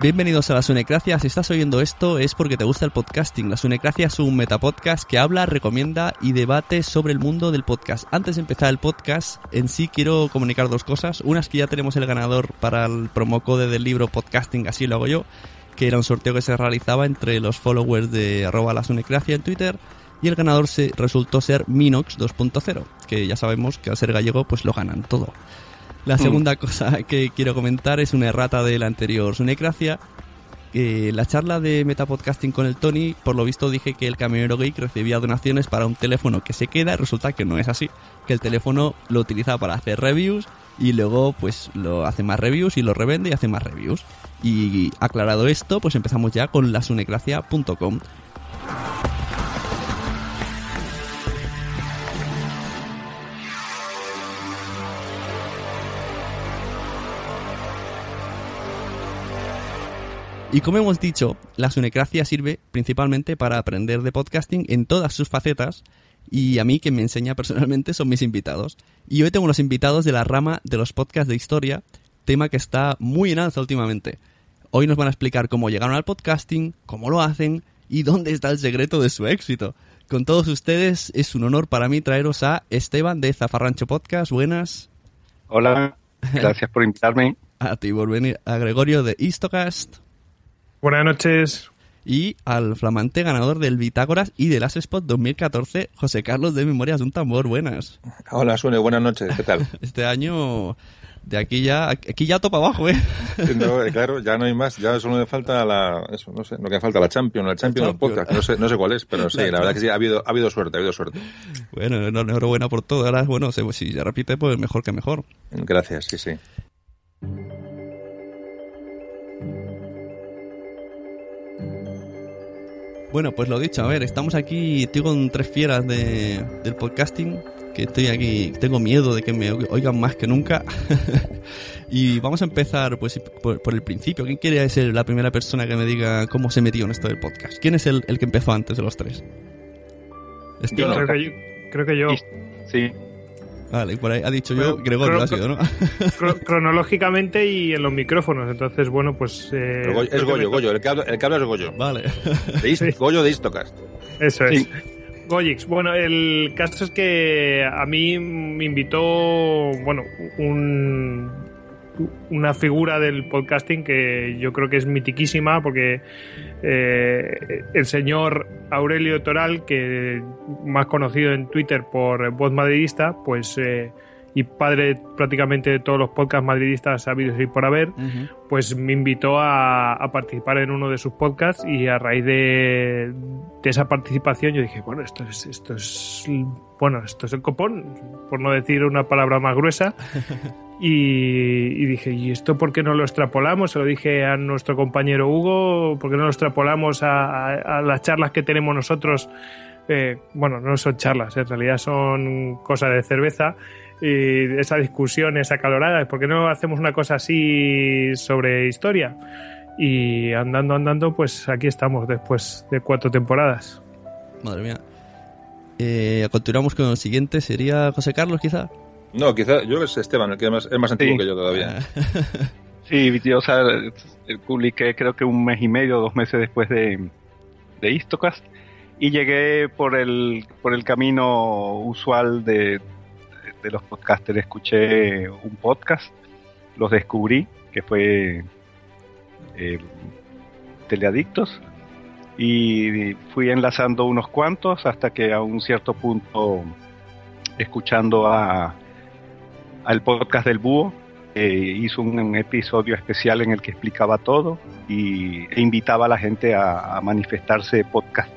Bienvenidos a la Sunecracia. Si estás oyendo esto es porque te gusta el podcasting. La Sunecracia es un metapodcast que habla, recomienda y debate sobre el mundo del podcast. Antes de empezar el podcast, en sí quiero comunicar dos cosas. Una es que ya tenemos el ganador para el promocode del libro Podcasting, así lo hago yo, que era un sorteo que se realizaba entre los followers de arroba la Sunecracia en Twitter. Y el ganador se resultó ser Minox 2.0, que ya sabemos que al ser gallego pues lo ganan todo. La segunda cosa que quiero comentar es una errata de la anterior Sunecracia. Que la charla de Metapodcasting con el Tony, por lo visto dije que el camionero geek recibía donaciones para un teléfono que se queda, resulta que no es así. Que el teléfono lo utiliza para hacer reviews y luego pues lo hace más reviews y lo revende y hace más reviews. Y aclarado esto, pues empezamos ya con lasunecracia.com. Y como hemos dicho, la Sunecracia sirve principalmente para aprender de podcasting en todas sus facetas y a mí quien me enseña personalmente son mis invitados. Y hoy tengo unos invitados de la rama de los podcasts de historia, tema que está muy en alza últimamente. Hoy nos van a explicar cómo llegaron al podcasting, cómo lo hacen y dónde está el secreto de su éxito. Con todos ustedes es un honor para mí traeros a Esteban de Zafarrancho Podcast. Buenas. Hola, gracias por invitarme. A ti por venir. A Gregorio de Istocast. Buenas noches. Y al flamante ganador del Bitágoras y del As Spot 2014, José Carlos de Memorias de un Tambor. Buenas. Hola, Sune, buenas noches. ¿Qué tal? Este año, de aquí ya, aquí ya topa abajo, ¿eh? No, claro, ya no hay más. Ya solo me falta la, eso, no sé, lo que falta, la Champion, la Champion La del podcast. No sé, no sé cuál es, pero sí, la verdad que sí, ha habido, ha habido suerte, ha habido suerte. Bueno, enhorabuena por todo. Ahora, bueno, si se repite, pues mejor que mejor. Gracias, sí, sí. Bueno, pues lo dicho, a ver, estamos aquí, estoy con tres fieras de, del podcasting, que estoy aquí, tengo miedo de que me oigan más que nunca. y vamos a empezar pues por, por el principio. ¿Quién quiere ser la primera persona que me diga cómo se metió en esto del podcast? ¿Quién es el, el que empezó antes de los tres? Este- Yo no. Creo que yo. Creo que yo. Sí, Vale, y por ahí ha dicho yo Gregorio, ha sido, ¿no? Cro- cronológicamente y en los micrófonos. Entonces, bueno, pues. eh, Pero Goyo- es Goyo, me- Goyo. El que habla, el que habla es Goyo. vale. De Ist- Sí. Goyo de Istocast. Eso es. Sí. Goyix. Bueno, el caso es que a mí me invitó, bueno, un, una figura del podcasting que yo creo que es mitiquísima porque eh, el señor Aurelio Toral, que más conocido en Twitter por Voz Madridista, pues eh, y padre prácticamente de todos los podcasts madridistas habidos y por haber, pues me invitó a, a participar en uno de sus podcasts y a raíz de, de esa participación yo dije, bueno, esto es, esto es, bueno, esto es el copón, por no decir una palabra más gruesa. Y, y dije, ¿y esto por qué no lo extrapolamos? Se lo dije a nuestro compañero Hugo, ¿por qué no lo extrapolamos a, a- a las charlas que tenemos nosotros? Eh, bueno, no son charlas, en realidad son cosas de cerveza y esa discusión es acalorada. ¿Por qué no hacemos una cosa así sobre historia? Y andando, andando, pues aquí estamos después de cuatro temporadas. Madre mía. Eh, continuamos con el siguiente, sería José Carlos, quizá. No, quizá yo es Esteban, el que es más, es más antiguo Sí. que yo todavía. sí, yo, o sea, publiqué creo que un mes y medio, dos meses después de, de Istocast y llegué por el, por el camino usual de, de los podcasters. Escuché un podcast, los descubrí, que fue eh, Teleadictos, y fui enlazando unos cuantos hasta que a un cierto punto, escuchando a al podcast del Búho, eh, hizo un, un episodio especial en el que explicaba todo y, e invitaba a la gente a, a manifestarse podcast,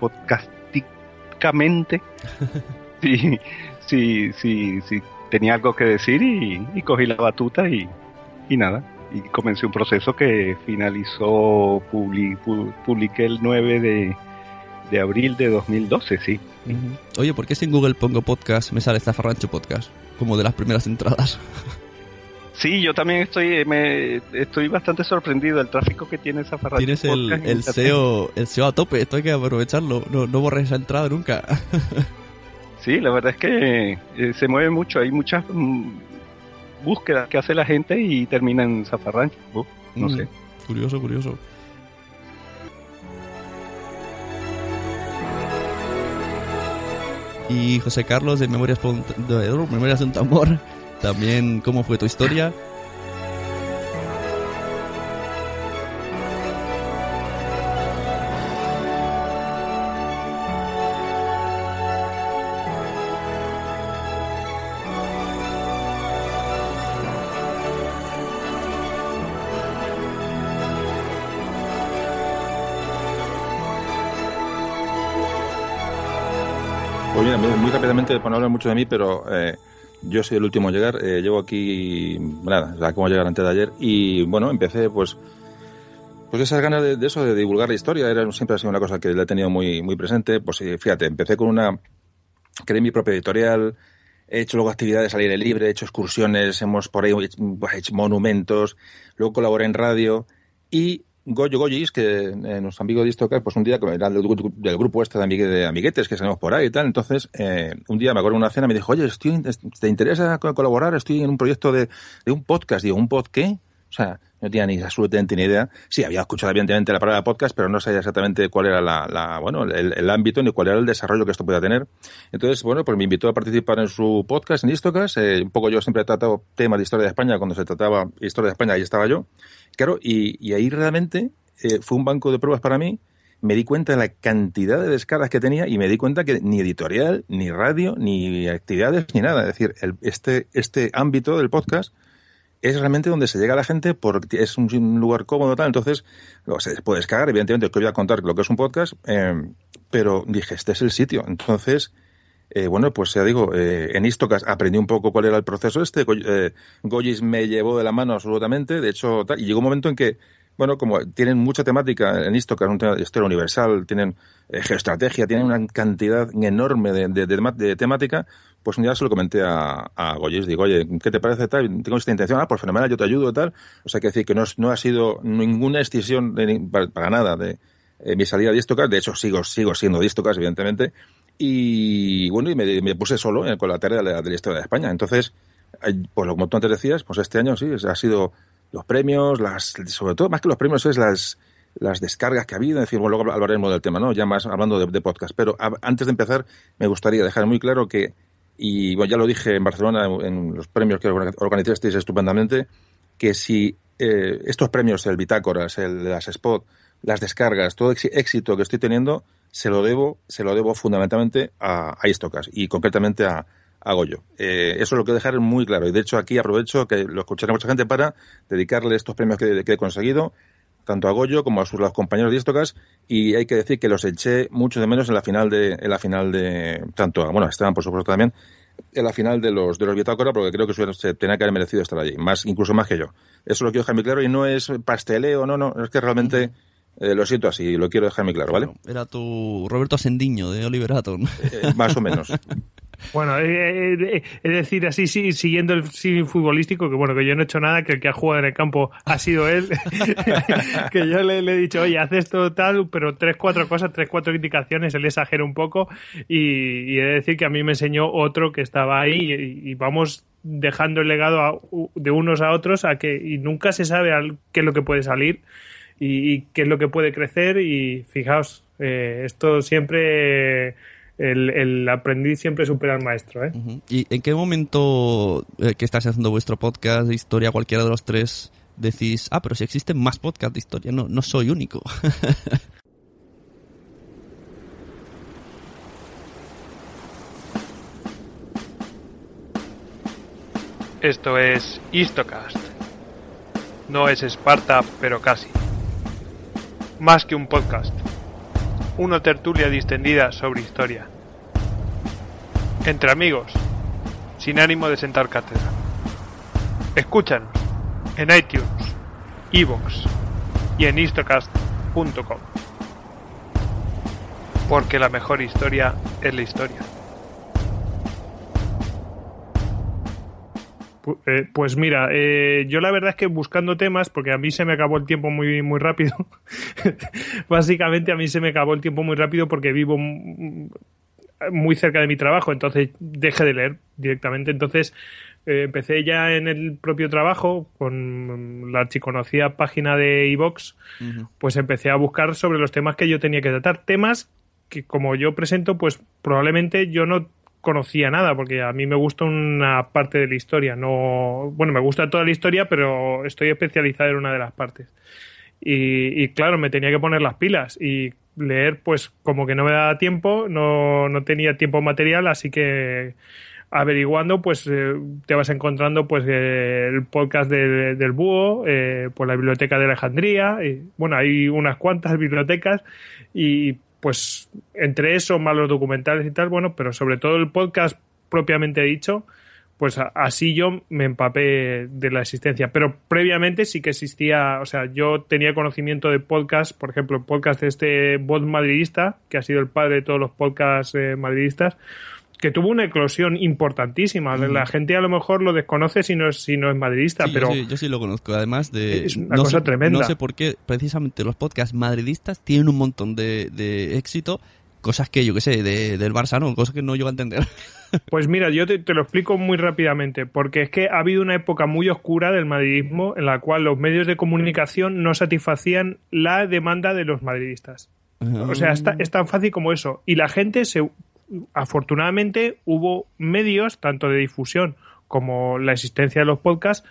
podcasticamente si, si, si, si tenía algo que decir y, y cogí la batuta y, y nada. Y comencé un proceso que finalizó, publi- pu- publiqué el 9 de, de abril de 2012, sí. Oye, ¿por qué si en Google pongo podcast me sale Zafarrancho Podcast? Como de las primeras entradas. Sí, yo también estoy me, estoy bastante sorprendido del tráfico que tiene esa Tienes el, el SEO, el SEO a tope, esto hay que aprovecharlo. No, no borres esa entrada nunca. Sí, la verdad es que eh, se mueve mucho, hay muchas mm, búsquedas que hace la gente y termina en Zafarrancho. No Mm, sé. Curioso, curioso. Y José Carlos de Memorias, de Memorias de un Tambor, también cómo fue tu historia. Rápidamente, por mucho de mí, pero eh, yo soy el último en llegar. eh, llevo aquí, nada, acabo de llegar antes de ayer. Y bueno, empecé pues pues esas ganas de, eso, de divulgar la historia, era, siempre ha sido una cosa que la he tenido muy, muy presente. Pues sí, fíjate, empecé con una, creé mi propia editorial, he hecho luego actividades al aire libre, he hecho excursiones, hemos por ahí hecho monumentos, luego colaboré en radio y Goyo Goyis, que eh, nuestro amigo de Istocas, pues un día, como era del, del grupo este de, de amiguetes que salimos por ahí y tal, entonces eh, un día me acuerdo de una cena me dijo, oye, estoy, ¿te interesa co- colaborar? Estoy en un proyecto de, un podcast. Digo, ¿un pod qué? O sea, no tenía ni absolutamente ni idea. Sí, había escuchado evidentemente la palabra podcast, pero no sabía exactamente cuál era la, la- bueno, el, ámbito ni cuál era el desarrollo que esto podía tener. Entonces, bueno, pues me invitó a participar en su podcast, en Istocas. Eh, un poco yo siempre he tratado temas de historia de España. Cuando se trataba historia de España, ahí estaba yo. Claro, y, y ahí realmente eh, fue un banco de pruebas para mí. Me di cuenta de la cantidad de descargas que tenía y me di cuenta que ni editorial, ni radio, ni actividades, ni nada. Es decir, el- este, este ámbito del podcast es realmente donde se llega a la gente porque es un, lugar cómodo tal entonces lo, se puede descargar evidentemente os voy a contar lo que es un podcast eh, pero dije este es el sitio entonces eh, bueno pues ya digo eh, en Istocas aprendí un poco cuál era el proceso este. Eh, Goyis me llevó de la mano absolutamente. De hecho tal, y llegó un momento en que bueno, como tienen mucha temática en Istocas, un tema de historia universal, tienen eh, geoestrategia, tienen una cantidad enorme de, de- de de temática, pues un día se lo comenté a, a Goyes, digo, oye, ¿qué te parece tal? Tengo esta intención, ah, pues fenomenal, yo te ayudo y tal. O sea, que decir que no, no ha sido ninguna ni- para, para nada de eh, mi salida de Istocas, de hecho sigo, sigo siendo de Istocas, evidentemente, Y bueno, y me, puse solo eh, con la tarea de la, de la, historia de España. Entonces, pues como tú antes decías, pues este año sí, ha sido los premios, las, sobre todo, más que los premios, es las, las descargas que ha habido. En fin, bueno, luego hablaremos del tema, ¿no? Ya más hablando de, podcast. Pero antes de empezar, me gustaría dejar muy claro que, y bueno, ya lo dije en Barcelona, en los premios que organizasteis estupendamente, que si eh, estos premios, el Bitácoras, el de las Spot, las descargas, todo éxito que estoy teniendo, se lo debo, se lo debo fundamentalmente a, a Istocas y concretamente a, a Goyo. Eh, eso lo quiero dejar muy claro. Y de hecho aquí aprovecho que lo escuchará mucha gente para dedicarle estos premios que, he conseguido, tanto a Goyo como a sus los compañeros de Istocas. Y hay que decir que los eché mucho de menos en la final de, en la final de, tanto a, bueno, Esteban por supuesto también, en la final de los de los Bitácora porque creo que se tenía que haber merecido estar allí, más incluso más que yo. Eso lo quiero dejar muy claro y no es pasteleo, no, no, es que realmente eh, lo siento así, lo quiero dejar muy claro, ¿vale? Era tu Roberto Sendiño de Oliver Atom. Eh, más o menos. Bueno, es decir, así sí, siguiendo el cine futbolístico, que bueno, que yo no he hecho nada, que el que ha jugado en el campo ha sido él, que yo le, he dicho, oye, haz esto tal, pero tres, cuatro cosas, tres, cuatro indicaciones, él exagera un poco y, he de decir que a mí me enseñó otro que estaba ahí y, vamos dejando el legado de unos a otros a que y nunca se sabe qué es lo que puede salir y, qué es lo que puede crecer y fijaos, eh, esto siempre... el, aprendiz siempre supera al maestro. ¿eh? ¿Y en qué momento eh, que estás haciendo vuestro podcast de historia, cualquiera de los tres, decís, ah, pero si existen más podcasts de historia, no, no soy único? Esto es Histocast. No es Esparta, pero casi más que un podcast, una tertulia distendida sobre historia. Entre amigos, sin ánimo de sentar cátedra. Escúchanos en iTunes, Evox y en istocast.com. Porque la mejor historia es la historia. Eh, pues mira, eh, yo la verdad es que buscando temas, porque a mí se me acabó el tiempo muy, muy rápido. Básicamente a mí se me acabó el tiempo muy rápido porque vivo muy cerca de mi trabajo, entonces dejé de leer directamente. Entonces eh, empecé ya en el propio trabajo con la archiconocida página de iVox, pues empecé a buscar sobre los temas que yo tenía que tratar. Temas que como yo presento, pues probablemente yo no conocía nada, porque a mí me gusta una parte de la historia. No, bueno, me gusta toda la historia, pero estoy especializado en una de las partes. Y, claro, me tenía que poner las pilas y leer, pues como que no me daba tiempo, no, no tenía tiempo material, así que averiguando, pues eh, te vas encontrando pues eh, el podcast del Búho, eh, pues la biblioteca de Alejandría, y, bueno, hay unas cuantas bibliotecas y pues entre eso, más los documentales y tal, bueno, pero sobre todo el podcast propiamente dicho, pues así yo me empapé de la existencia. Pero previamente sí que existía, o sea, yo tenía conocimiento de podcast, por ejemplo, el podcast de este bot madridista, que ha sido el padre de todos los podcasts eh, madridistas, que tuvo una eclosión importantísima. Mm. La gente a lo mejor lo desconoce si no es, si no es madridista, pero... Yo sí, lo conozco. Además de... Es una cosa tremenda. No sé por qué precisamente los podcasts madridistas tienen un montón de, éxito, cosas que yo qué sé, de, del Barça no, cosas que no llego a entender. Pues mira, yo te, lo explico muy rápidamente, porque es que ha habido una época muy oscura del madridismo en la cual los medios de comunicación no satisfacían la demanda de los madridistas. O sea, es tan fácil como eso. Y la gente se afortunadamente hubo medios, tanto de difusión como la existencia de los podcasts,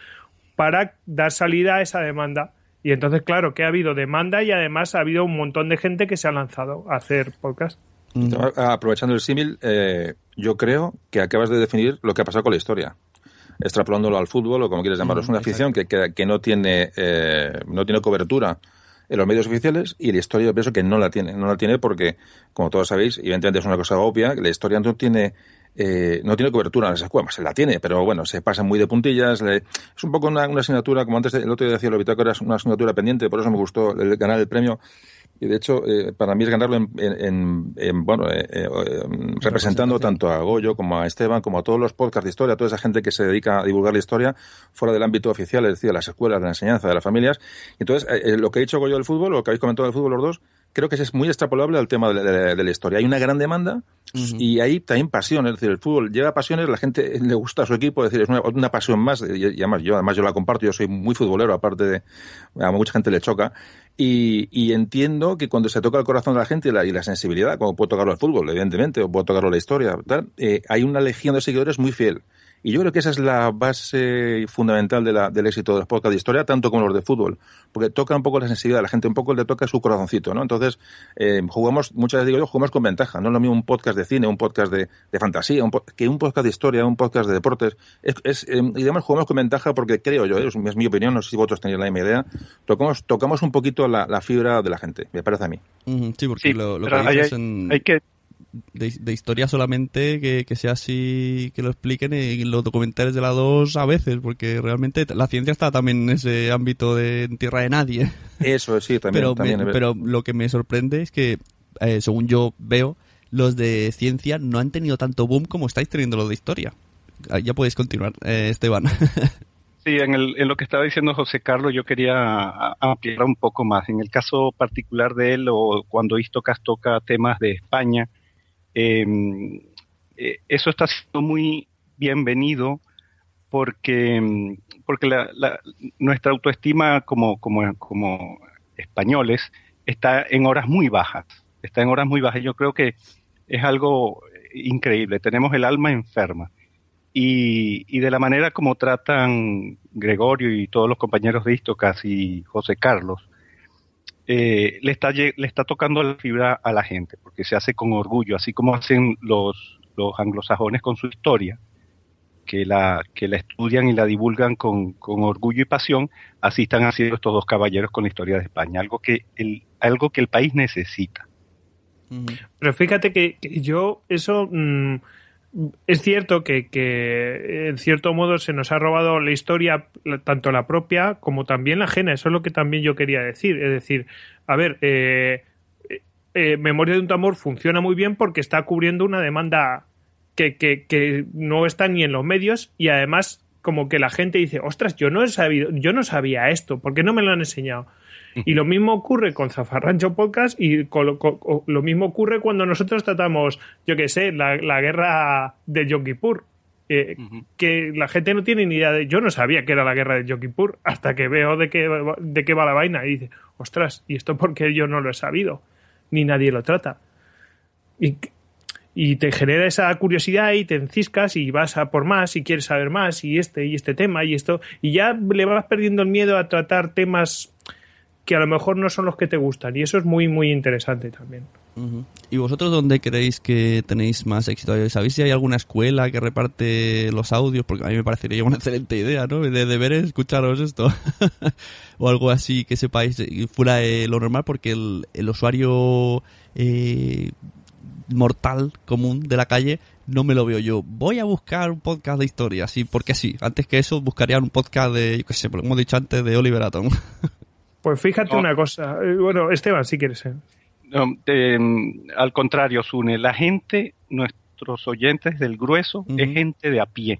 para dar salida a esa demanda. Y entonces, claro, que ha habido demanda y además ha habido un montón de gente que se ha lanzado a hacer podcast. Mm. Aprovechando el símil, eh, yo creo que acabas de definir lo que ha pasado con la historia. Extrapolándolo al fútbol o como quieres llamarlo, es una afición que, que, no, tiene, eh, no tiene cobertura en los medios oficiales y la historia yo pienso que no la tiene. No la tiene porque, como todos sabéis, evidentemente es una cosa obvia, la historia no tiene eh, no tiene cobertura en las escuelas, se la tiene, pero bueno, se pasa muy de puntillas. es un poco una, asignatura, como antes el otro día decía lo bitácora, es una asignatura pendiente, por eso me gustó el, ganar el premio. Y de hecho, eh, para mí es ganarlo en, bueno, eh, eh, representando tanto a Goyo como a Esteban, como a todos los podcasts de historia, a toda esa gente que se dedica a divulgar la historia fuera del ámbito oficial, es decir, de las escuelas, de la enseñanza, de las familias. Entonces, lo que ha dicho Goyo del fútbol, lo que habéis comentado del fútbol los dos, creo que es muy extrapolable al tema de, de- de la historia. Hay una gran demanda y hay también pasión. Es decir, el fútbol lleva pasiones, la gente le gusta a su equipo, es decir, es una, una pasión más. Y, y además, yo, además yo la comparto, yo soy muy futbolero, aparte de a mucha gente le choca. Y, y entiendo que cuando se toca el corazón de la gente y la, y la sensibilidad, como puede tocarlo el fútbol, evidentemente, o puede tocarlo la historia, tal, eh, hay una legión de seguidores muy fiel. Y yo creo que esa es la base fundamental de la, del éxito de los podcasts de historia, tanto como los de fútbol, porque toca un poco la sensibilidad, la gente un poco le toca su corazoncito, ¿no? Entonces, eh, jugamos, muchas veces digo yo, jugamos con ventaja, no es lo mismo un podcast de cine, un podcast de, de fantasía, un que un podcast de historia, un podcast de deportes, es, es, eh, y además jugamos con ventaja porque creo yo, ¿eh? es, es mi opinión, no sé si vosotros tenéis la misma idea, tocamos, tocamos un poquito la, la fibra de la gente, me parece a mí. Sí, porque Sí, lo, que hay- dices hay- en- Hay que de, de historia solamente que, que sea así, que lo expliquen en los documentales de la 2 a veces, porque realmente la ciencia está también en ese ámbito de en tierra de nadie. Eso sí, también. pero, también me- pero lo que me sorprende es que, eh, según yo veo, los de ciencia no han tenido tanto boom como estáis teniendo los de historia. Ah, Ya podéis continuar, eh, Esteban. Sí, en, el, en lo que estaba diciendo José Carlos, yo quería a- ampliar un poco más. En el caso particular de él, o cuando Istocas toca temas de España, eh, eh, eso está siendo muy bienvenido porque, mm, porque la- la- nuestra autoestima como, como, como españoles está en horas muy bajas. Está en horas muy bajas. Yo creo que es algo increíble. Tenemos el alma enferma y, y de la manera como tratan Gregorio y todos los compañeros de Istocas y José Carlos, eh, le, está, le está tocando la fibra a la gente, porque se hace con orgullo, así como hacen los, los anglosajones con su historia, que la, que la estudian y la divulgan con, con orgullo y pasión, así están haciendo estos dos caballeros con la historia de España, algo que el, algo que el país necesita. Pero fíjate que, que yo, eso mm, es cierto que, que en cierto modo se nos ha robado la historia, tanto la propia como también la ajena. Eso es lo que también yo quería decir. Es decir, a ver, eh, eh, eh, Memoria de un tambor funciona muy bien porque está cubriendo una demanda que, que, que no está ni en los medios y además como que la gente dice, ostras, yo no he sabido, yo no sabía esto, ¿por qué no me lo han enseñado? Y lo mismo ocurre con Zafarrancho Podcast y con lo, con- con- lo mismo ocurre cuando nosotros tratamos, yo qué sé, la, la guerra de Yom Kippur. eh, Que la gente no tiene ni idea de. Yo no sabía que era la guerra de Yom Kippur hasta que veo de qué, va- de qué va la vaina y dice, ostras, ¿y esto porque yo no lo he sabido? Ni nadie lo trata. Y, y te genera esa curiosidad y te enciscas y vas a por más y quieres saber más y este y este tema y esto. Y ya le vas perdiendo el miedo a tratar temas que a lo mejor no son los que te gustan y eso es muy muy interesante también. ¿Y vosotros dónde creéis que tenéis más éxito? ¿Sabéis si hay alguna escuela que reparte los audios? Porque a mí me parecería una excelente idea, ¿no? De deberes, escucharos esto. o algo así que sepáis fuera de lo normal, porque el, el usuario eh, mortal común de la calle no me lo veo yo. Voy a buscar un podcast de historia, sí, porque sí. Antes que eso buscaría un podcast de, yo qué sé, como he dicho antes, de Oliver Atom. Pues fíjate No. una cosa, eh, bueno, Esteban, si quieres. eh. No, eh, al contrario, Sune, la gente, nuestros oyentes del grueso, es gente de a pie.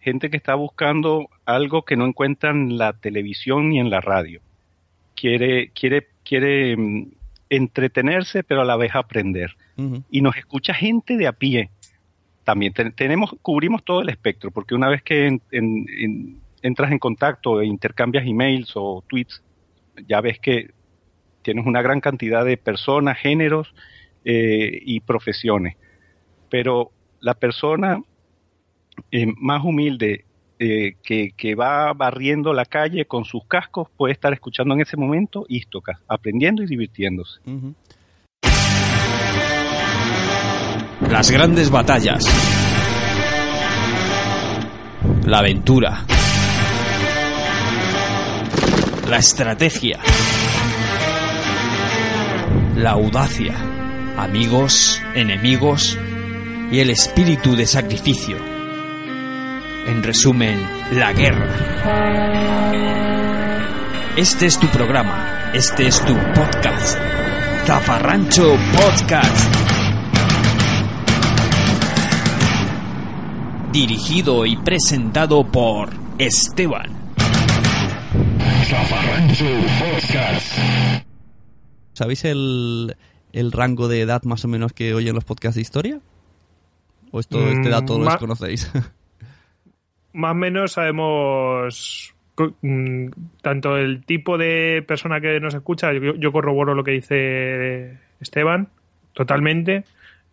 Gente que está buscando algo que no encuentra en la televisión ni en la radio. Quiere, quiere, quiere mm, entretenerse, pero a la vez aprender. Y nos escucha gente de a pie. También te- tenemos, cubrimos todo el espectro, porque una vez que en- en- en- entras en contacto e intercambias emails o tweets, ya ves que tienes una gran cantidad de personas, géneros eh, y profesiones. Pero la persona eh, más humilde eh, que, que va barriendo la calle con sus cascos puede estar escuchando en ese momento Istocas, aprendiendo y divirtiéndose. Las grandes batallas. La aventura. La estrategia. La audacia. Amigos, enemigos y el espíritu de sacrificio. En resumen, la guerra. Este es tu programa. Este es tu podcast. Zafarrancho Podcast. dirigido y presentado por Esteban. ¿Sabéis el, el rango de edad más o menos que oyen los podcasts de historia? ¿O esto, este Mm, dato lo desconocéis? Más o menos sabemos mm, tanto el tipo de persona que nos escucha, yo, yo corroboro lo que dice Esteban, totalmente.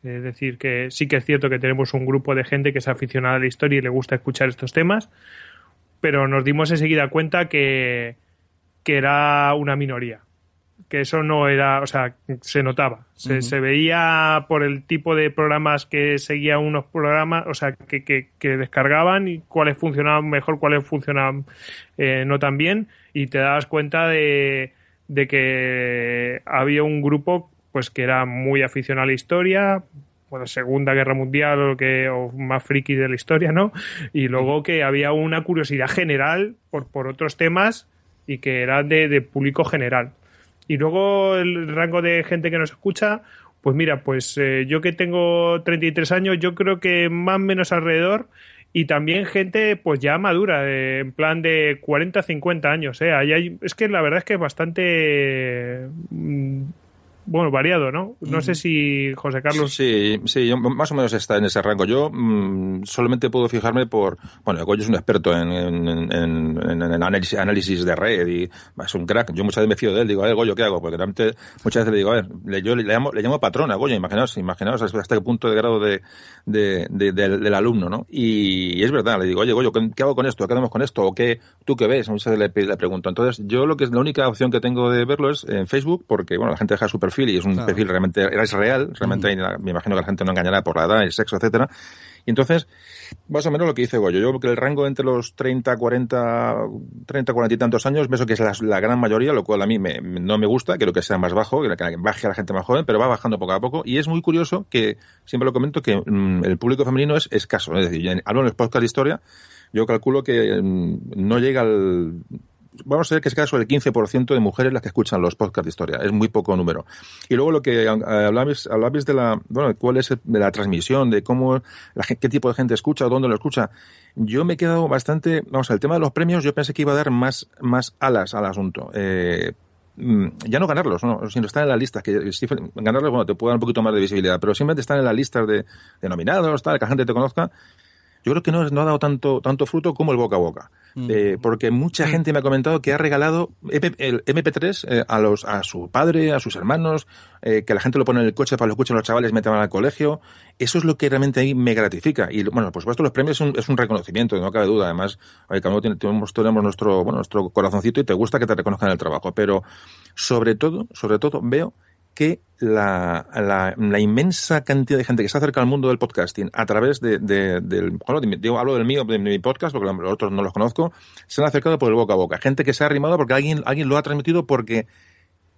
Es decir, que sí que es cierto que tenemos un grupo de gente que es aficionada a la historia y le gusta escuchar estos temas, pero nos dimos enseguida cuenta que, que era una minoría. Que eso no era, o sea, se notaba. Se, se veía por el tipo de programas que seguían unos programas, o sea, que, que, que descargaban y cuáles funcionaban mejor, cuáles funcionaban eh, no tan bien. Y te das cuenta de, de que había un grupo pues que era muy aficionado a la historia, bueno, Segunda Guerra Mundial o, que, o más friki de la historia, ¿no? Y luego que había una curiosidad general por, por otros temas y que era de, de público general. Y luego el rango de gente que nos escucha, pues mira, pues eh, yo que tengo 33 años, yo creo que más o menos alrededor y también gente pues ya madura, en plan de 40, 50 años, ¿eh? Es que la verdad es que es bastante... mm, bueno, variado, ¿no? No sé si José Carlos... Sí, sí, yo- más o menos está en ese rango. Yo mm, solamente puedo fijarme por. Bueno, Goyo es un experto en, en, en- análisis, análisis de red y es un crack. Yo muchas veces me fío de él. Digo, a ver, Goyo, ¿qué hago? Porque realmente muchas veces le digo, a ver, le- yo le, llamo, le llamo patrón a Goyo. Imaginaos, imaginaos hasta qué punto de grado de, de- de- del, del alumno, ¿no? Y, es verdad, le digo, oye, Goyo, ¿qué, qué hago con esto? ¿Qué hacemos con esto? ¿O qué? ¿Tú qué ves? Muchas veces le, le pregunto. Entonces, yo lo que es la única opción que tengo de verlo es en Facebook, porque, bueno, la gente deja su perfil y es un Claro. perfil realmente es real, realmente me imagino que la gente no engañará por la edad, el sexo, etcétera. Y entonces, más o menos lo que dice Goyo, yo creo que el rango entre los 30, 40, 30, 40 y tantos años, pienso que es la, la gran mayoría, lo cual a mí me- no me gusta, quiero que sea más bajo, que que baje a la gente más joven, pero va bajando poco a poco. Y es muy curioso que, siempre lo comento, que mm, el público femenino es escaso. Es decir, hablo en los podcasts de historia, yo calculo que mm, no llega al vamos a ver que es caso del 15% de mujeres las que escuchan los podcasts de historia. Es muy poco número. Y luego lo que eh, hablabais, hablabais de la, bueno, cuál es el- de la transmisión, de cómo, la, qué tipo de gente escucha, dónde lo escucha. Yo me he quedado bastante, vamos, el tema de los premios, yo pensé que iba a dar más, más alas al asunto. Eh, mm, ya no ganarlos, ¿no? sino estar en las listas, que sí, ganarlos, bueno, te puede dar un poquito más de visibilidad, pero simplemente estar en las listas de, de nominados, tal, que la gente te conozca, yo creo que no, no ha dado tanto, tanto fruto como el boca a boca. Eh, porque mucha gente me ha comentado que ha regalado el MP3 eh, a los a su padre, a sus hermanos, eh, que la gente lo pone en el coche para que lo escuchen los chavales van al colegio. Eso es lo que realmente ahí me gratifica. Y bueno, por supuesto, los premios es un, es un reconocimiento, no cabe duda. Además, cada uno tiene- tenemos, tenemos nuestro, bueno, nuestro corazoncito y te gusta que te reconozcan el trabajo. Pero sobre todo, sobre todo, veo que la, la, la inmensa cantidad de gente que se acerca al mundo del podcasting a través de, de- del, bueno, digo, hablo del mío, de mi podcast, porque los otros no los conozco, se han acercado por el boca a boca. Gente que se ha arrimado porque alguien, alguien lo ha transmitido porque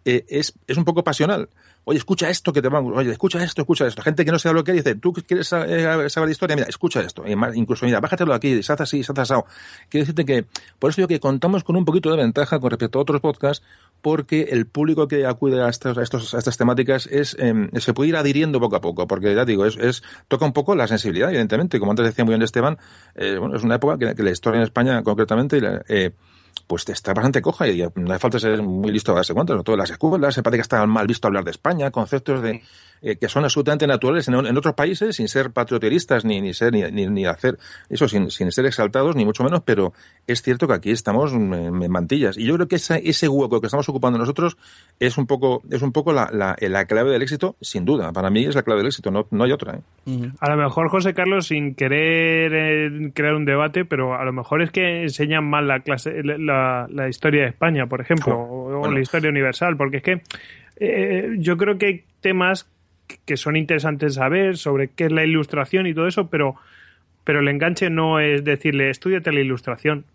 eh, es, es un poco pasional. Oye, escucha esto que te va, oye, escucha esto, escucha esto. Gente que no sabe lo que dice, tú quieres saber, saber de historia, mira, escucha esto. Incluso, mira, bájatelo aquí, se hace así, se hace asado. Quiero decirte que, por eso digo que contamos con un poquito de ventaja con respecto a otros podcasts, porque el público que acude a, estos, a, estos, a estas temáticas es, eh, se puede ir adhiriendo poco a poco, porque ya digo, es, es toca un poco la sensibilidad, evidentemente. Como antes decía muy bien Esteban, eh, bueno, es una época que, que la historia en España, concretamente, eh, pues está bastante coja y no hace falta ser muy listo a darse cuenta. Sobre todo en las escuelas, se parece que está mal visto hablar de España, conceptos de eh, que son absolutamente naturales en, en, otros países, sin ser patrioteristas ni, ni ser ni, ni, hacer eso, sin, sin, ser exaltados, ni mucho menos, pero es cierto que aquí estamos en, mantillas. Y yo creo que esa, ese hueco que estamos ocupando nosotros es un poco, es un poco la, la, la clave del éxito, sin duda. Para mí es la clave del éxito, no, no hay otra. ¿eh? A lo mejor, José Carlos, sin querer eh, crear un debate, pero a lo mejor es que enseñan mal la clase, la, la historia de España, por ejemplo, oh, o, bueno. la historia universal, porque es que eh, yo creo que hay temas que son interesantes saber sobre qué es la ilustración y todo eso, pero, pero el enganche no es decirle, estudiate la ilustración.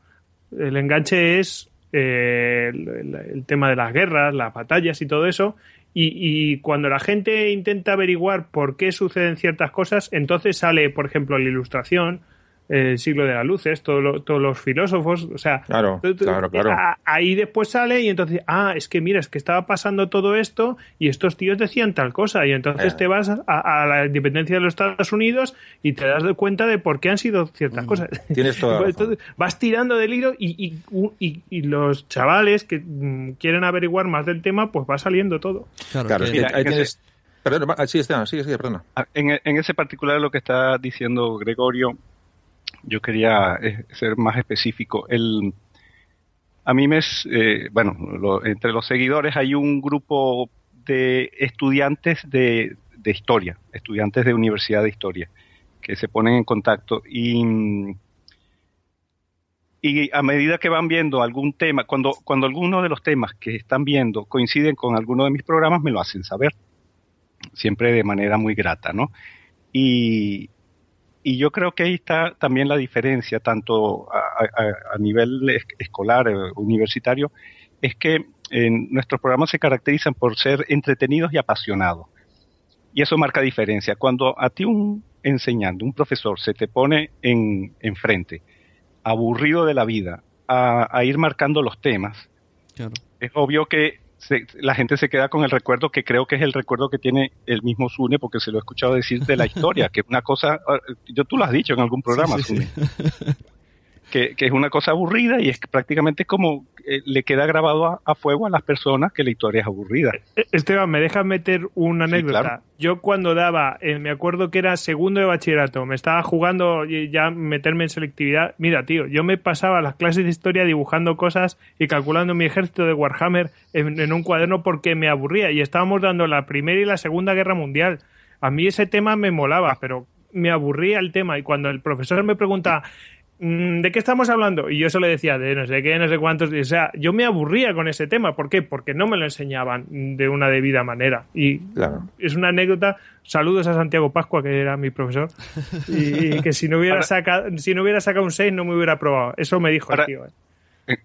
El enganche es eh, el, el, tema de las guerras, las batallas y todo eso. Y, y, cuando la gente intenta averiguar por qué suceden ciertas cosas, entonces sale, por ejemplo, la ilustración, el siglo de la luz, todos los filósofos, o sea, claro, claro, claro. ahí después sale y entonces, ah, es que mira, es que estaba pasando todo esto y estos tíos decían tal cosa y entonces te vas a, la independencia de los Estados Unidos y te das cuenta de por qué han sido ciertas cosas. Tienes toda vas tirando del hilo y, y, y, los chavales que mm, quieren averiguar más del tema, pues va saliendo todo. Claro, ahí tienes... Perdón, sí, Esteban, sigue, sigue, perdona. Ah, en, en ese particular lo que está diciendo Gregorio yo quería eh, ser más específico. El, a mí me es, eh, bueno, entre los seguidores hay un grupo de estudiantes de, de, historia, estudiantes de universidad de historia, que se ponen en contacto y, y a medida que van viendo algún tema, cuando, cuando alguno de los temas que están viendo coinciden con alguno de mis programas, me lo hacen saber, siempre de manera muy grata, ¿no? Y, y yo creo que ahí está también la diferencia, tanto a, nivel escolar, eh, universitario, es que en nuestros programas se caracterizan por ser entretenidos y apasionados. Y eso marca diferencia. Cuando a ti un enseñando, un profesor, se te pone en, enfrente, aburrido de la vida, a, ir marcando los temas, es obvio que la gente se queda con el recuerdo que creo que es el recuerdo que tiene el mismo Sune, porque se lo he escuchado decir de la historia, que es una cosa, ah, yo tú lo has dicho en algún programa, Sune. que, es una cosa aburrida y es que prácticamente como eh, le queda grabado a, fuego a las personas que la historia es aburrida. Eh, Esteban, ¿me dejas meter una anécdota? Yo cuando daba, eh, me acuerdo que era segundo de bachillerato, me estaba jugando ya meterme en selectividad. Mira, tío, yo me pasaba las clases de historia dibujando cosas y calculando mi ejército de Warhammer en, en un cuaderno porque me aburría y estábamos dando la Primera y la Segunda Guerra Mundial. A mí ese tema me molaba, pero me aburría el tema y cuando el profesor me pregunta ¿de qué estamos hablando? Y yo se lo decía de no sé qué, no sé cuántos. O sea, yo me aburría con ese tema. ¿Por qué? Porque no me lo enseñaban de una debida manera. Y es una anécdota. Saludos a Santiago Pascua, que era mi profesor. Y, que si no hubiera sacado, si no hubiera sacado un 6, no me hubiera aprobado. Eso me dijo el tío. ¿eh? Eh,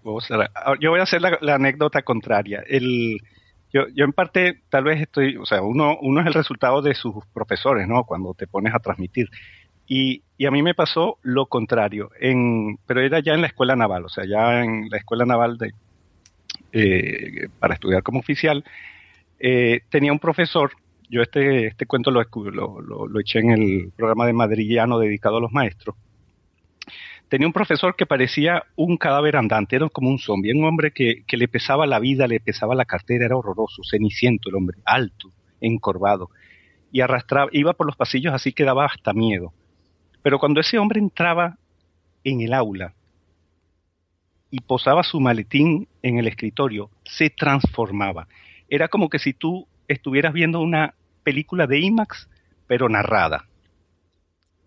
yo voy a hacer la, anécdota contraria. El, yo, yo en parte, tal vez estoy, o sea, uno, uno es el resultado de sus profesores, ¿no? Cuando te pones a transmitir. Y, a mí me pasó lo contrario, pero era ya en la escuela naval, o sea, ya en la escuela naval de, eh, para estudiar como oficial, eh, tenía un profesor, yo este, este cuento lo, lo, lo, eché en el programa de Madrillano dedicado a los maestros, tenía un profesor que parecía un cadáver andante, era como un zombie, un hombre que, que, le pesaba la vida, le pesaba la cartera, era horroroso, ceniciento el hombre, alto, encorvado, y arrastraba, iba por los pasillos así que daba hasta miedo. Pero cuando ese hombre entraba en el aula y posaba su maletín en el escritorio, se transformaba. Era como que si tú estuvieras viendo una película de IMAX, pero narrada.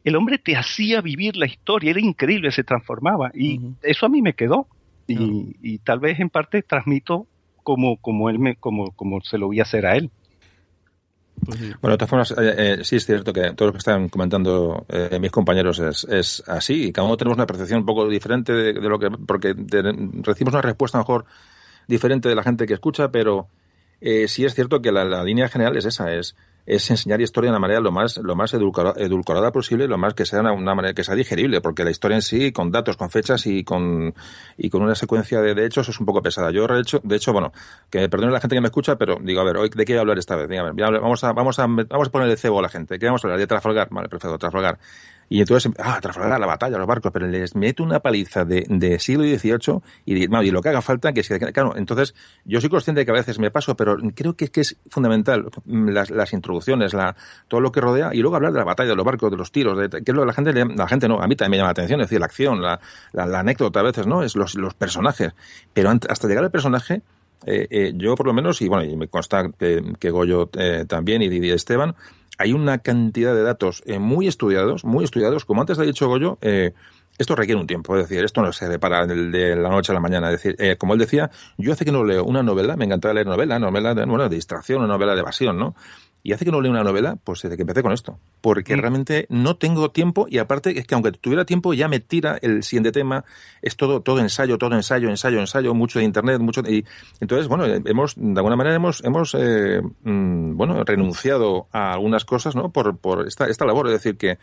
El hombre te hacía vivir la historia, era increíble, se transformaba. Y eso a mí me quedó. Y, tal vez en parte transmito como, como, él me, como, como se lo voy a hacer a él. Bueno, de todas formas, eh, eh, sí es cierto que todo lo que están comentando eh, mis compañeros es, así y cada uno tenemos una percepción un poco diferente de, lo que, porque recibimos una respuesta mejor diferente de la gente que escucha, pero sí es cierto que la, la, línea general es esa, es es enseñar historia de una manera lo más, lo más edulcorada, posible, lo más que sea una, manera que sea digerible, porque la historia en sí, con datos, con fechas y con, y con una secuencia de, hechos es un poco pesada. Yo, de hecho, de hecho, bueno, que me perdone la gente que me escucha, pero digo, a ver, hoy, ¿de qué voy a hablar esta vez? vamos a, vamos a, vamos a poner el cebo a la gente. ¿Qué vamos a hablar? De Trafalgar. Vale, perfecto, Trafalgar. Y entonces, ah, Trafalgar, la batalla, los barcos, pero les meto una paliza de, de siglo XVIII y, lo que haga falta, que claro, entonces yo soy consciente de que a veces me paso, pero creo que, que es fundamental las, las introducciones, la, todo lo que rodea, y luego hablar de la batalla, de los barcos, de los tiros, de, que es lo que la gente, la gente no, a mí también me llama la atención, es decir, la acción, la, la, anécdota a veces, ¿no? Es los, los personajes. Pero hasta llegar al personaje, eh, eh, yo por lo menos, y bueno, y me consta que, que Goyo eh, también y Didier Esteban, hay una cantidad de datos eh, muy estudiados, muy estudiados, como antes ha dicho Goyo, eh, esto requiere un tiempo, es decir, esto no se para de la noche a la mañana. Es decir, eh, como él decía, yo hace que no leo una novela, me encanta leer novela, novela de, bueno, de distracción, una novela de evasión, ¿no? Y hace que no leo una novela, pues desde que empecé con esto. Porque mm. realmente no tengo tiempo y aparte es que aunque tuviera tiempo ya me tira el siguiente tema. Es todo, todo ensayo, todo ensayo, ensayo, ensayo, mucho de internet, mucho y entonces, bueno, hemos, de alguna manera hemos, hemos eh, mm, bueno, renunciado a algunas cosas, ¿no? Por, por esta, esta labor. Es decir, que,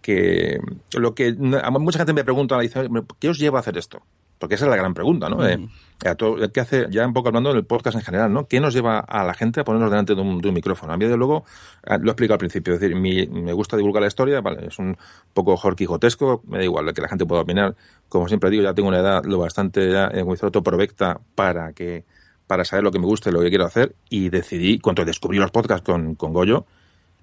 que lo que mucha gente me pregunta, dice, ¿qué os lleva a hacer esto? Porque esa es la gran pregunta, ¿no? Eh, ¿Qué hace, ya un poco hablando del podcast en general, ¿no? ¿Qué nos lleva a la gente a ponernos delante de un, micrófono? A mí, de luego, ah, lo explico al principio, es decir, me gusta divulgar la historia, vale, es un poco jorquijotesco, me da igual que la gente pueda opinar. Como siempre digo, ya tengo una edad lo bastante ya, en provecta para que para saber lo que me gusta y lo que quiero hacer y decidí, cuando descubrí los podcasts con, con Goyo,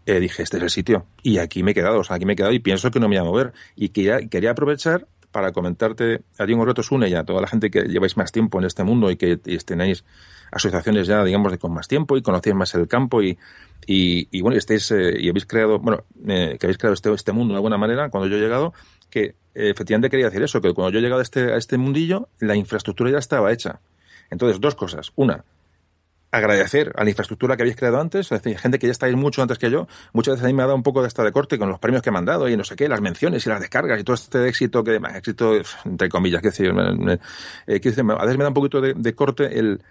eh, dije, este es el sitio. Y aquí me he quedado, o sea, aquí me he quedado y pienso que no me voy a mover. Y quería, quería aprovechar para comentarte a Diego Retos Une y a toda la gente que lleváis más tiempo en este mundo y que tenéis asociaciones ya, digamos, de con más tiempo y conocéis más el campo y, y, bueno, estáis, eh, y habéis creado, bueno, eh, que habéis creado este, este mundo de alguna manera, cuando yo he llegado, que efectivamente quería decir eso, que cuando yo he llegado a este, a este mundillo, la infraestructura ya estaba hecha. Entonces, dos cosas. Una, agradecer a la infraestructura que habéis creado antes, es decir, gente que ya estáis mucho antes que yo, muchas veces a mí me ha dado un poco de esta de corte con los premios que me han dado y no sé qué, las menciones y las descargas y todo este éxito que, éxito entre comillas, que decir, eh, a veces me da un poquito de corte el,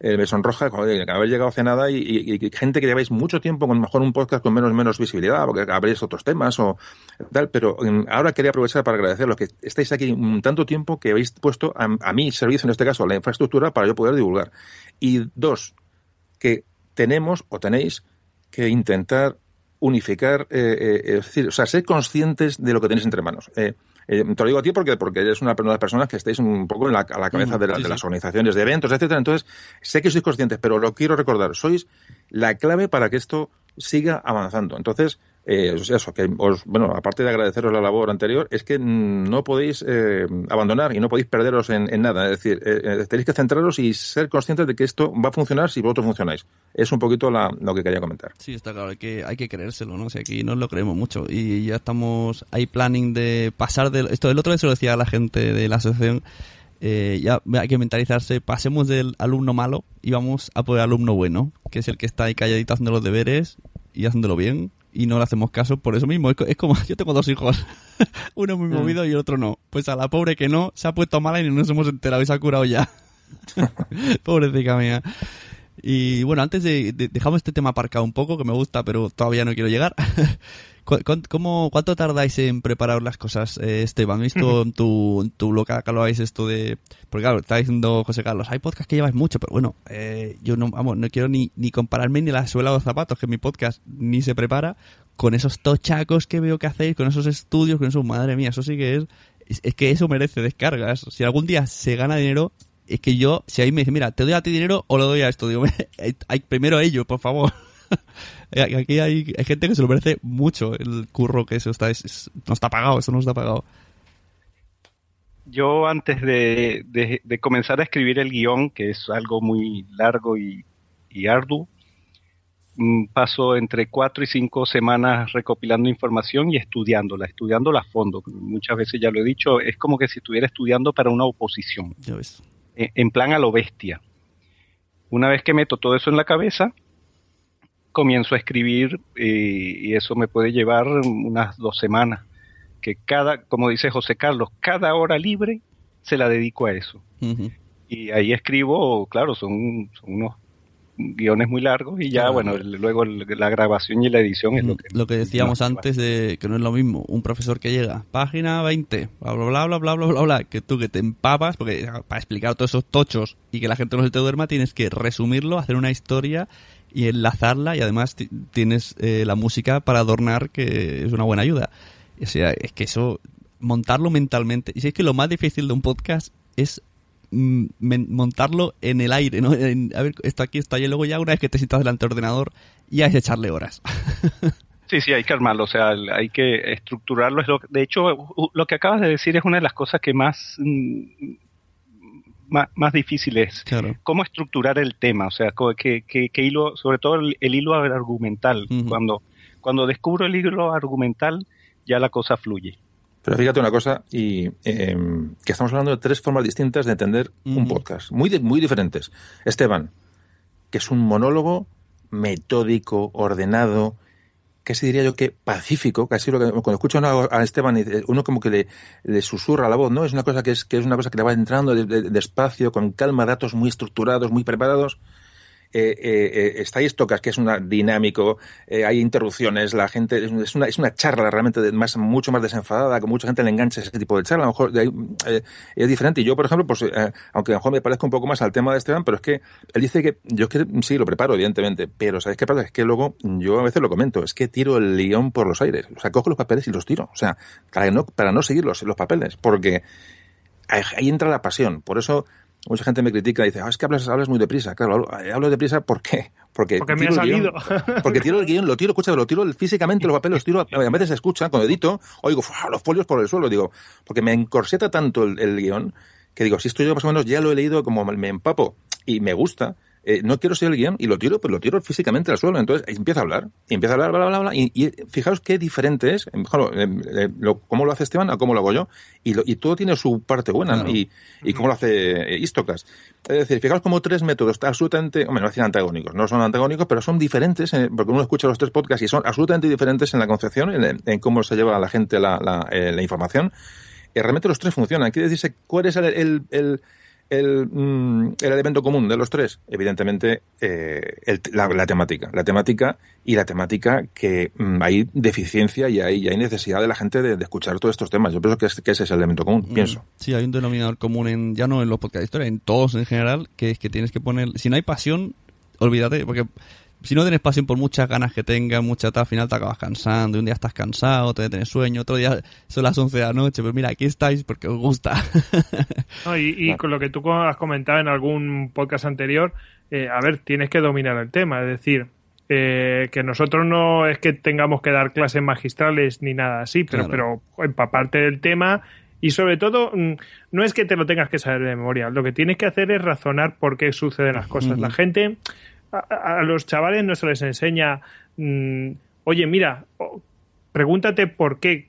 eh, me sonroja haber llegado hace nada y, gente que lleváis mucho tiempo con mejor un podcast con menos menos visibilidad porque habréis otros temas o tal, pero mm, ahora quería aprovechar para agradecer lo que estáis aquí tanto tiempo que habéis puesto a, a mi servicio, en este caso, la infraestructura para yo poder divulgar. Y dos, que tenemos o tenéis que intentar unificar, eh, eh, es decir, o sea, ser conscientes de lo que tenéis entre manos. Eh, te lo digo a ti porque, porque eres una de las personas que estáis un poco en la, a la cabeza de, de las organizaciones de eventos, etcétera. Entonces, sé que sois conscientes, pero lo quiero recordar. Sois la clave para que esto siga avanzando. Entonces, eh, eso, que os, bueno, aparte de agradeceros la labor anterior, es que no podéis eh, abandonar y no podéis perderos en, nada. Es decir, eh, eh, tenéis que centraros y ser conscientes de que esto va a funcionar si vosotros funcionáis. Es un poquito lo que quería comentar. Sí, está claro, hay que, hay que creérselo, ¿no? O sea, aquí no lo creemos mucho y ya estamos, hay planning de pasar de... Esto el otro día se lo decía a la gente de la asociación, ya hay que mentalizarse, pasemos del alumno malo y vamos a por el alumno bueno, que es el que está ahí calladito haciendo los deberes y haciéndolo bien y no le hacemos caso por eso mismo. Es, como, yo tengo dos hijos, uno muy mm. movido y el otro no. Pues a la pobre que no, se ha puesto mala y no nos hemos enterado y se ha curado ya. Pobrecita mía. Y bueno, antes de, dejamos este tema aparcado un poco, que me gusta, pero todavía no quiero llegar. ¿Cómo, ¿Cuánto tardáis en preparar las cosas, eh, Esteban? Visto en tu, tu blog que lo habéis esto de... Porque claro, está diciendo José Carlos, hay podcasts que lleváis mucho, pero bueno, eh, yo no, vamos, no quiero ni, ni compararme ni la suela de los zapatos, que mi podcast ni se prepara, con esos tochacos que veo que hacéis, con esos estudios, con eso, madre mía, eso sí que es... Es, que eso merece descargas. Si algún día se gana dinero, es que yo, si ahí me dice, mira, te doy a ti dinero o lo doy a esto, digo, primero a ellos, por favor. Aquí hay, gente que se lo merece mucho el curro que eso está, no está pagado, eso no está pagado. Yo antes de, comenzar a escribir el guion, que es algo muy largo y, arduo, mm, paso entre cuatro y cinco semanas recopilando información y estudiándola, estudiándola a fondo. Muchas veces ya lo he dicho, es como que si estuviera estudiando para una oposición. En plan a lo bestia. Una vez que meto todo eso en la cabeza, comienzo a escribir eh, y, eso me puede llevar unas dos semanas. Que cada, como dice José Carlos, cada hora libre se la dedico a eso. Y ahí escribo, claro, son, unos guiones muy largos y ya, bueno, luego la grabación y la edición es lo que... Lo que decíamos antes de que no es lo mismo, un profesor que llega, página 20, bla, bla, bla, bla, bla, bla, bla, que tú que te empapas, porque para explicar todos esos tochos y que la gente no se te duerma, tienes que resumirlo, hacer una historia y enlazarla y además tienes eh, la música para adornar que es una buena ayuda. O sea, es que eso, montarlo mentalmente. Y si es que lo más difícil de un podcast es mm, montarlo en el aire, ¿no? a ver, esto aquí está y luego ya una vez que te sientas delante del ordenador ya es echarle horas. Sí, sí, hay que armarlo, o sea, hay que estructurarlo. de hecho, lo que acabas de decir es una de las cosas que más mm, más, más difícil es cómo estructurar el tema, o sea, que, hilo, sobre todo el, hilo argumental. Cuando cuando descubro el hilo argumental, ya la cosa fluye. Pero fíjate una cosa, y em, que estamos hablando de tres formas distintas de entender un podcast, muy, muy diferentes. Esteban, que es un monólogo metódico, ordenado, casi diría yo que pacífico, casi lo que cuando escucho a Esteban uno como que le, susurra la voz, ¿no? Es una cosa que es que es una cosa que le va entrando despacio, con calma, datos muy estructurados, muy preparados. Está Istocas, que es una dinámico, eh, hay interrupciones, la gente, es una, es una charla realmente más, mucho más desenfadada, que mucha gente le engancha ese tipo de charla, a lo mejor ahí, eh, es diferente. Y yo, por ejemplo, pues, eh, aunque a lo mejor me parezca un poco más al tema de Esteban, pero es que él dice que yo es que sí, lo preparo, evidentemente, pero ¿sabes qué pasa? Es que luego yo a veces lo comento, es que tiro el guion por los aires, o sea, cojo los papeles y los tiro, o sea, para no, para no seguir los, los papeles, porque ahí, ahí entra la pasión. Por eso mucha gente me critica y dice, ah, es que hablas, hablas muy deprisa. Claro, hablo, eh, hablo deprisa ¿por qué? Porque, Porque me ha salido. guion. porque tiro el guion, lo tiro, escucha, lo tiro físicamente, los papeles los tiro, a veces se escucha, cuando edito, oigo los folios por el suelo, digo, porque me encorseta tanto el, el guion, que digo, si esto yo más o menos ya lo he leído como me empapo y me gusta, eh, no quiero ser el guion y lo tiro, pues lo tiro físicamente al suelo. Entonces empieza a hablar, y empieza a hablar, bla, bla, bla, y, y fijaos qué diferente es, eh, claro, eh, eh, lo- cómo lo hace Esteban a cómo lo hago yo, y, lo- y todo tiene su parte buena, y, y cómo lo hace eh, Istocas. Es decir, fijaos como tres métodos absolutamente, hombre, no decir antagónicos, no son antagónicos, pero son diferentes, eh, porque uno escucha los tres podcasts y son absolutamente diferentes en la concepción, en, en cómo se lleva a la gente la, la, eh, la información. Y realmente los tres funcionan. Quiere decirse, ¿cuál es el, el, el, el, mm, el elemento común de los tres? Evidentemente, eh, el- la, la temática. La temática y la temática que mm, hay deficiencia y hay, y hay necesidad de la gente de, de escuchar todos estos temas. Yo pienso que, es- que ese es el elemento común, Mm, pienso. Sí, hay un denominador común en ya no en los podcasts de historia, en todos en general, que es que tienes que poner, si no hay pasión, olvídate, porque si no tienes pasión por muchas ganas que tengas, mucha tal, al final te acabas cansando, y un día estás cansado, otro día tienes sueño, otro día son las 11 de la noche, pero mira, aquí estáis porque os gusta. No, y y con lo que tú has comentado en algún podcast anterior, eh, a ver, tienes que dominar el tema. Es decir, eh, que nosotros no es que tengamos que dar clases magistrales ni nada así, pero, Claro. pero empaparte del tema y sobre todo, mm, no es que te lo tengas que saber de memoria. Lo que tienes que hacer es razonar por qué suceden las cosas. La gente, a, a los chavales no se les enseña, mm, oye, mira, pregúntate por qué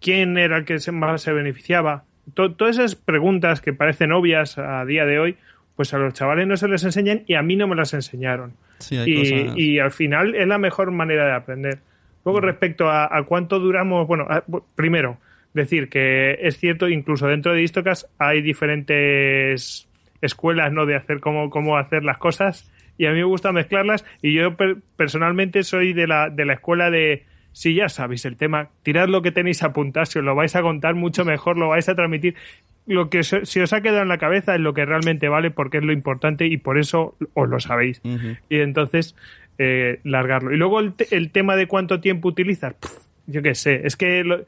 quién era el que se- más se beneficiaba. To- todas esas preguntas que parecen obvias a día de hoy, pues a los chavales no se les enseñan y a mí no me las enseñaron. Sí, hay Y, cosas- y al final es la mejor manera de aprender. Luego, respecto a, a cuánto duramos, bueno, a- primero, decir que es cierto, incluso dentro de Istocas hay diferentes escuelas ¿no? de hacer cómo, cómo hacer las cosas y a mí me gusta mezclarlas y yo per- personalmente soy de la, de la escuela de si ya sabéis el tema, tirad lo que tenéis apuntado, si os lo vais a contar mucho mejor, lo vais a transmitir. Lo que se, si os ha quedado en la cabeza es lo que realmente vale porque es lo importante y por eso os lo sabéis. Y entonces eh, largarlo. Y luego el, te- el tema de cuánto tiempo utilizas, yo qué sé, es que lo-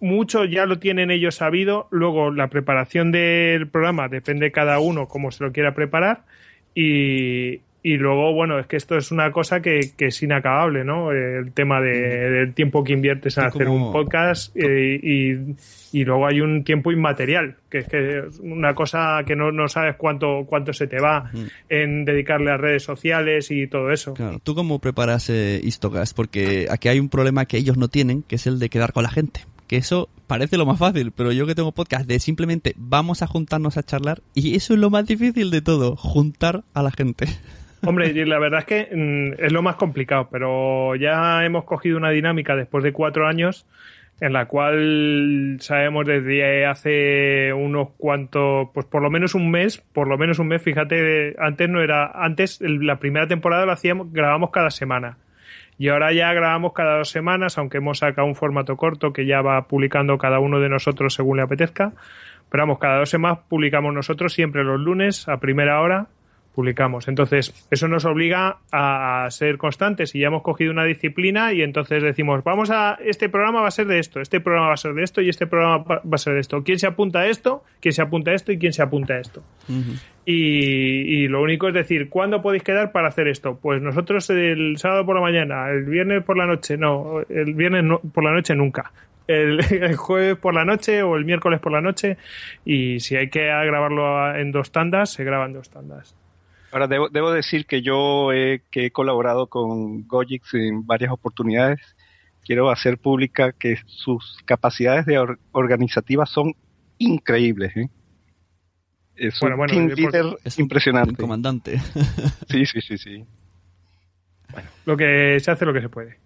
mucho ya lo tienen ellos sabido. Luego la preparación del programa depende cada uno cómo se lo quiera preparar. Y, y luego, bueno, es que esto es una cosa que, que es inacabable, ¿no? El tema de, del tiempo que inviertes en hacer como- un podcast eh, y, y luego hay un tiempo inmaterial, que es que es una cosa que no, no sabes cuánto, cuánto se te va en dedicarle a redes sociales y todo eso. Claro, ¿tú cómo preparas eh, Istocast? Porque aquí hay un problema que ellos no tienen, que es el de quedar con la gente. Que eso parece lo más fácil, pero yo que tengo podcast de simplemente vamos a juntarnos a charlar y eso es lo más difícil de todo, juntar a la gente. Hombre, la verdad es que mm, es lo más complicado, pero ya hemos cogido una dinámica después de cuatro años en la cual sabemos desde hace unos cuantos, pues por lo menos un mes, por lo menos un mes, fíjate, antes no era, antes la primera temporada lo hacíamos, grabamos cada semana. Y ahora ya grabamos cada dos semanas, aunque hemos sacado un formato corto que ya va publicando cada uno de nosotros según le apetezca. Pero vamos, cada dos semanas publicamos nosotros siempre los lunes a primera hora publicamos. Entonces, eso nos obliga a ser constantes y ya hemos cogido una disciplina y entonces decimos, vamos a, este programa va a ser de esto, este programa va a ser de esto y este programa va a ser de esto. ¿Quién se apunta a esto? ¿Quién se apunta a esto? ¿Y quién se apunta a esto? Y, y lo único es decir, ¿cuándo podéis quedar para hacer esto? Pues nosotros el sábado por la mañana, el viernes por la noche, no, el viernes no- por la noche nunca. El, el jueves por la noche o el miércoles por la noche y si hay que grabarlo en dos tandas, se graban dos tandas. Ahora, debo, debo decir que yo he, que he colaborado con Gojix en varias oportunidades. Quiero hacer pública que sus capacidades de or- organizativas son increíbles. ¿eh? Es Bueno, un bueno, team eh, leader Es impresionante. un comandante. Sí, sí, sí, sí. Lo que se hace lo que se puede.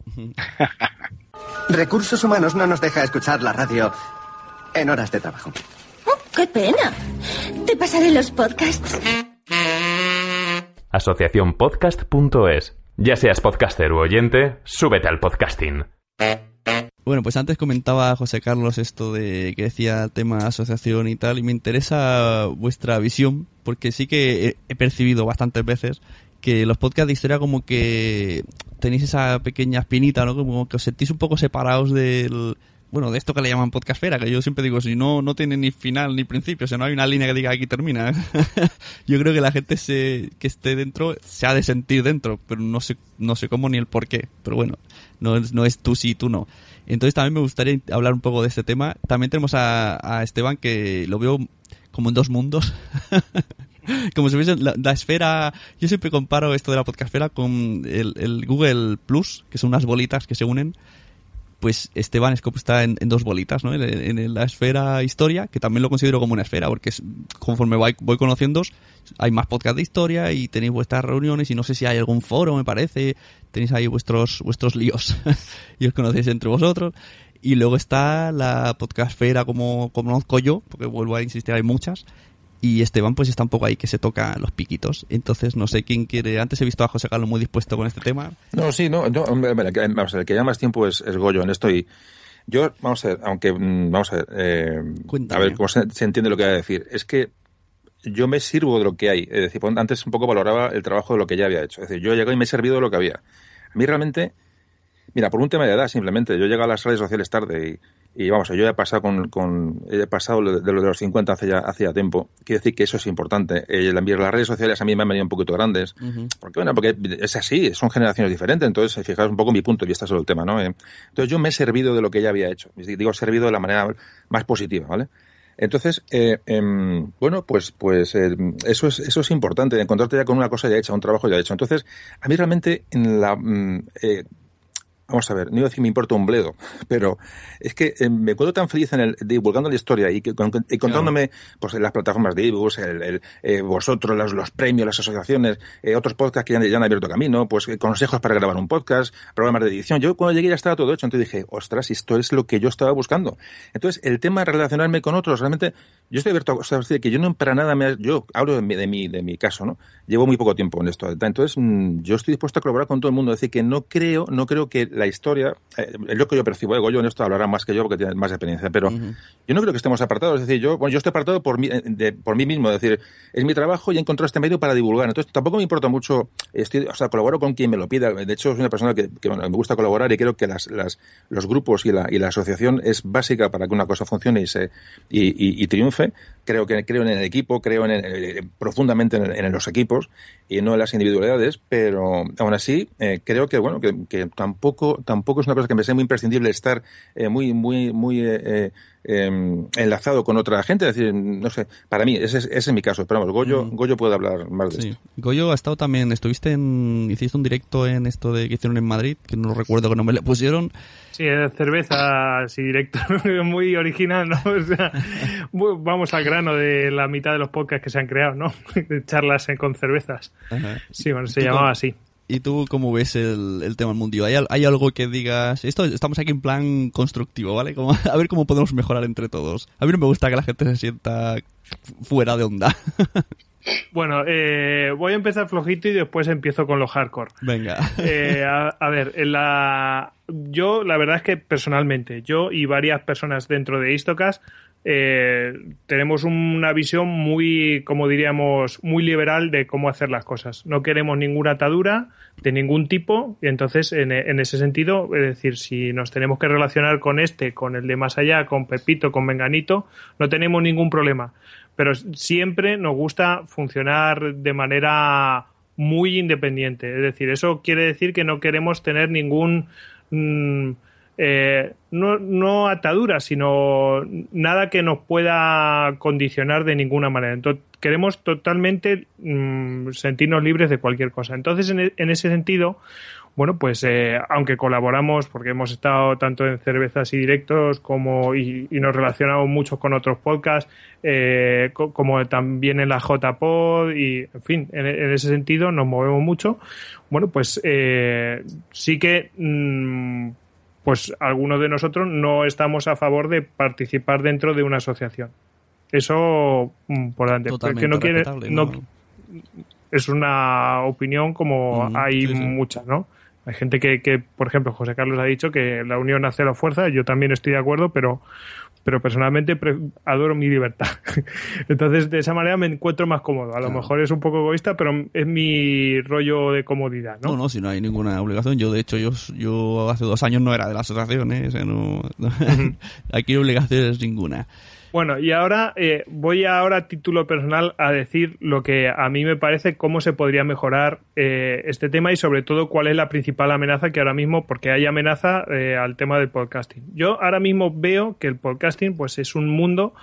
Recursos Humanos no nos deja escuchar la radio en horas de trabajo. ¡Qué pena! Te pasaré los podcasts. asociacionpodcast.es. Ya seas podcaster u oyente, súbete al podcasting. Bueno, pues antes comentaba José Carlos esto de que decía tema asociación y tal, y me interesa vuestra visión, porque sí que he percibido bastantes veces que los podcasts de historia como que tenéis esa pequeña espinita, ¿no? Como que os sentís un poco separados del, bueno, de esto que le llaman podcastfera, que yo siempre digo, si no, no tiene ni final ni principio, o sea, no hay una línea que diga aquí termina. yo creo que la gente se, que esté dentro se ha de sentir dentro, pero no sé, no sé cómo ni el por qué. Pero bueno, no, es- no es tú sí, tú no. Entonces también me gustaría hablar un poco de este tema. También tenemos a, a Esteban que lo veo como en dos mundos. como si fuese la, la esfera. Yo siempre comparo esto de la podcastfera con el, el Google Plus, que son unas bolitas que se unen. Pues Esteban es como está en, dos bolitas, ¿no? En, la esfera historia, que también lo considero como una esfera, porque conforme voy, voy conociendo, hay más podcast de historia y tenéis vuestras reuniones y no sé si hay algún foro, me parece. Tenéis ahí vuestros, vuestros líos y os conocéis entre vosotros. Y luego está la podcastfera como, como conozco yo, porque vuelvo a insistir, hay muchas. Y Esteban pues está un poco ahí que se toca los piquitos. Entonces no sé quién quiere... Antes he visto a José Carlos muy dispuesto con este tema. No, sí, no, vamos a ver, el que lleva más tiempo es, es Goyo en esto y yo, vamos a ver, aunque, mm, vamos a ver, eh, a ver cómo se, se entiende lo que voy a decir. Es que yo me sirvo de lo que hay. Es decir, pon- antes un poco valoraba el trabajo de lo que ya había hecho. Es decir, yo llego y me he servido de lo que había. A mí realmente, mira, por un tema de edad simplemente, yo llego a las redes sociales tarde y, y vamos, yo he pasado con, con he pasado de lo de los 50 hace ya, hace ya tiempo. Quiero decir que eso es importante. Eh, las redes sociales a mí me han venido un poquito grandes. Porque, bueno, porque es así, son generaciones diferentes, entonces eh, fijaos un poco mi punto de vista sobre el tema, ¿no? Eh, Entonces yo me he servido de lo que ya había hecho, digo servido de la manera más positiva, ¿vale? Entonces, eh, em, bueno, pues, pues eh, eso es eso es importante, encontrarte ya con una cosa ya hecha, un trabajo ya hecho. Entonces, a mí realmente en la mm, eh, Vamos a ver, no iba a decir me importa un bledo, pero es que eh, me encuentro tan feliz en el divulgando la historia y, que, con- y contándome pues las plataformas de ebooks, el, el, eh, vosotros, los, los premios, las asociaciones, eh, otros podcasts que ya, han- ya han abierto camino, pues consejos para grabar un podcast, programas de edición. Yo cuando llegué ya estaba todo hecho, entonces dije, ostras, esto es lo que yo estaba buscando. Entonces, el tema de relacionarme con otros, realmente, yo estoy abierto a decir, que yo no para nada me, yo hablo de mi, de mi, de mi caso, ¿no? Llevo muy poco tiempo en esto. Entonces, mm, yo estoy dispuesto a colaborar con todo el mundo. Es decir, que no creo, no creo que la historia, eh, es lo que yo percibo, eh, Goyo en esto hablará más que yo porque tiene más experiencia, pero yo no creo que estemos apartados. Es decir, yo, bueno, yo estoy apartado por mí, de- por mí mismo. Es decir, es mi trabajo y he encontrado este medio para divulgar. Entonces, tampoco me importa mucho, estoy, o sea, colaboro con quien me lo pida. De hecho, soy una persona que, que, bueno, me gusta colaborar y creo que las, las, los grupos y la, y la asociación es básica para que una cosa funcione y, se, y, y- y triunfe. Creo que creo en el equipo, creo en el- eh, profundamente en, el- en los equipos y no en las individualidades, pero aún así eh, creo que bueno que, que tampoco tampoco es una cosa que me sea muy imprescindible estar eh, muy muy muy eh, eh, em, enlazado con otra gente, es decir, no sé, para mí ese, es- ese es mi caso, pero vamos, Goyo, Goyo puede hablar más de Sí. esto. Goyo ha estado también, estuviste en, hiciste un directo en esto de que hicieron en Madrid, que no recuerdo qué nombre le pusieron. Sí, cerveza así directo, muy original, ¿no? O sea, vamos al grano de la mitad de los podcasts que se han creado, ¿no? De charlas con cervezas. Sí, bueno, se ¿Tú llamaba así. ¿Y tú cómo ves el, el tema del mundial? ¿Hay, hay algo que digas? Esto estamos aquí en plan constructivo, ¿vale? Como, a ver cómo podemos mejorar entre todos. A mí no me gusta que la gente se sienta fuera de onda. Bueno, eh, voy a empezar flojito y después empiezo con lo hardcore. Venga. Eh, a, a ver, en la, yo la verdad es que personalmente, yo y varias personas dentro de Istocas eh, tenemos una visión muy, como diríamos, muy liberal de cómo hacer las cosas. No queremos ninguna atadura de ningún tipo y entonces en, en ese sentido, es decir, si nos tenemos que relacionar con este, con el de más allá, con Pepito, con Menganito, no tenemos ningún problema. Pero siempre nos gusta funcionar de manera muy independiente. Es decir, eso quiere decir que no queremos tener ningún. mm, eh, no, no atadura, sino nada que nos pueda condicionar de ninguna manera. Entonces, queremos totalmente mm, sentirnos libres de cualquier cosa. Entonces, en, e- en ese sentido, bueno, pues eh, aunque colaboramos, porque hemos estado tanto en cervezas y directos como y, y nos relacionamos mucho con otros podcasts, eh, co- como también en la JPod y, en fin, en, en ese sentido nos movemos mucho. Bueno, pues eh, sí que mm, pues algunos de nosotros no estamos a favor de participar dentro de una asociación. Eso mm, por delante. Porque no quiere, no, ¿no? es una opinión como hay sí, sí. muchas, ¿no? Hay gente que, que, por ejemplo, José Carlos ha dicho que la unión hace la fuerza, yo también estoy de acuerdo, pero, pero personalmente pre- adoro mi libertad. Entonces, de esa manera me encuentro más cómodo. A lo mejor es un poco egoísta, pero es mi rollo de comodidad, ¿no? No, no, si no hay ninguna obligación. Yo, de hecho, yo, yo hace dos años no era de la asociación, ¿eh? O sea, no, aquí obligaciones ninguna. Bueno, y ahora eh, voy ahora a título personal a decir lo que a mí me parece cómo se podría mejorar eh, este tema y sobre todo cuál es la principal amenaza que ahora mismo, porque hay amenaza eh, al tema del podcasting. Yo ahora mismo veo que el podcasting pues es un mundo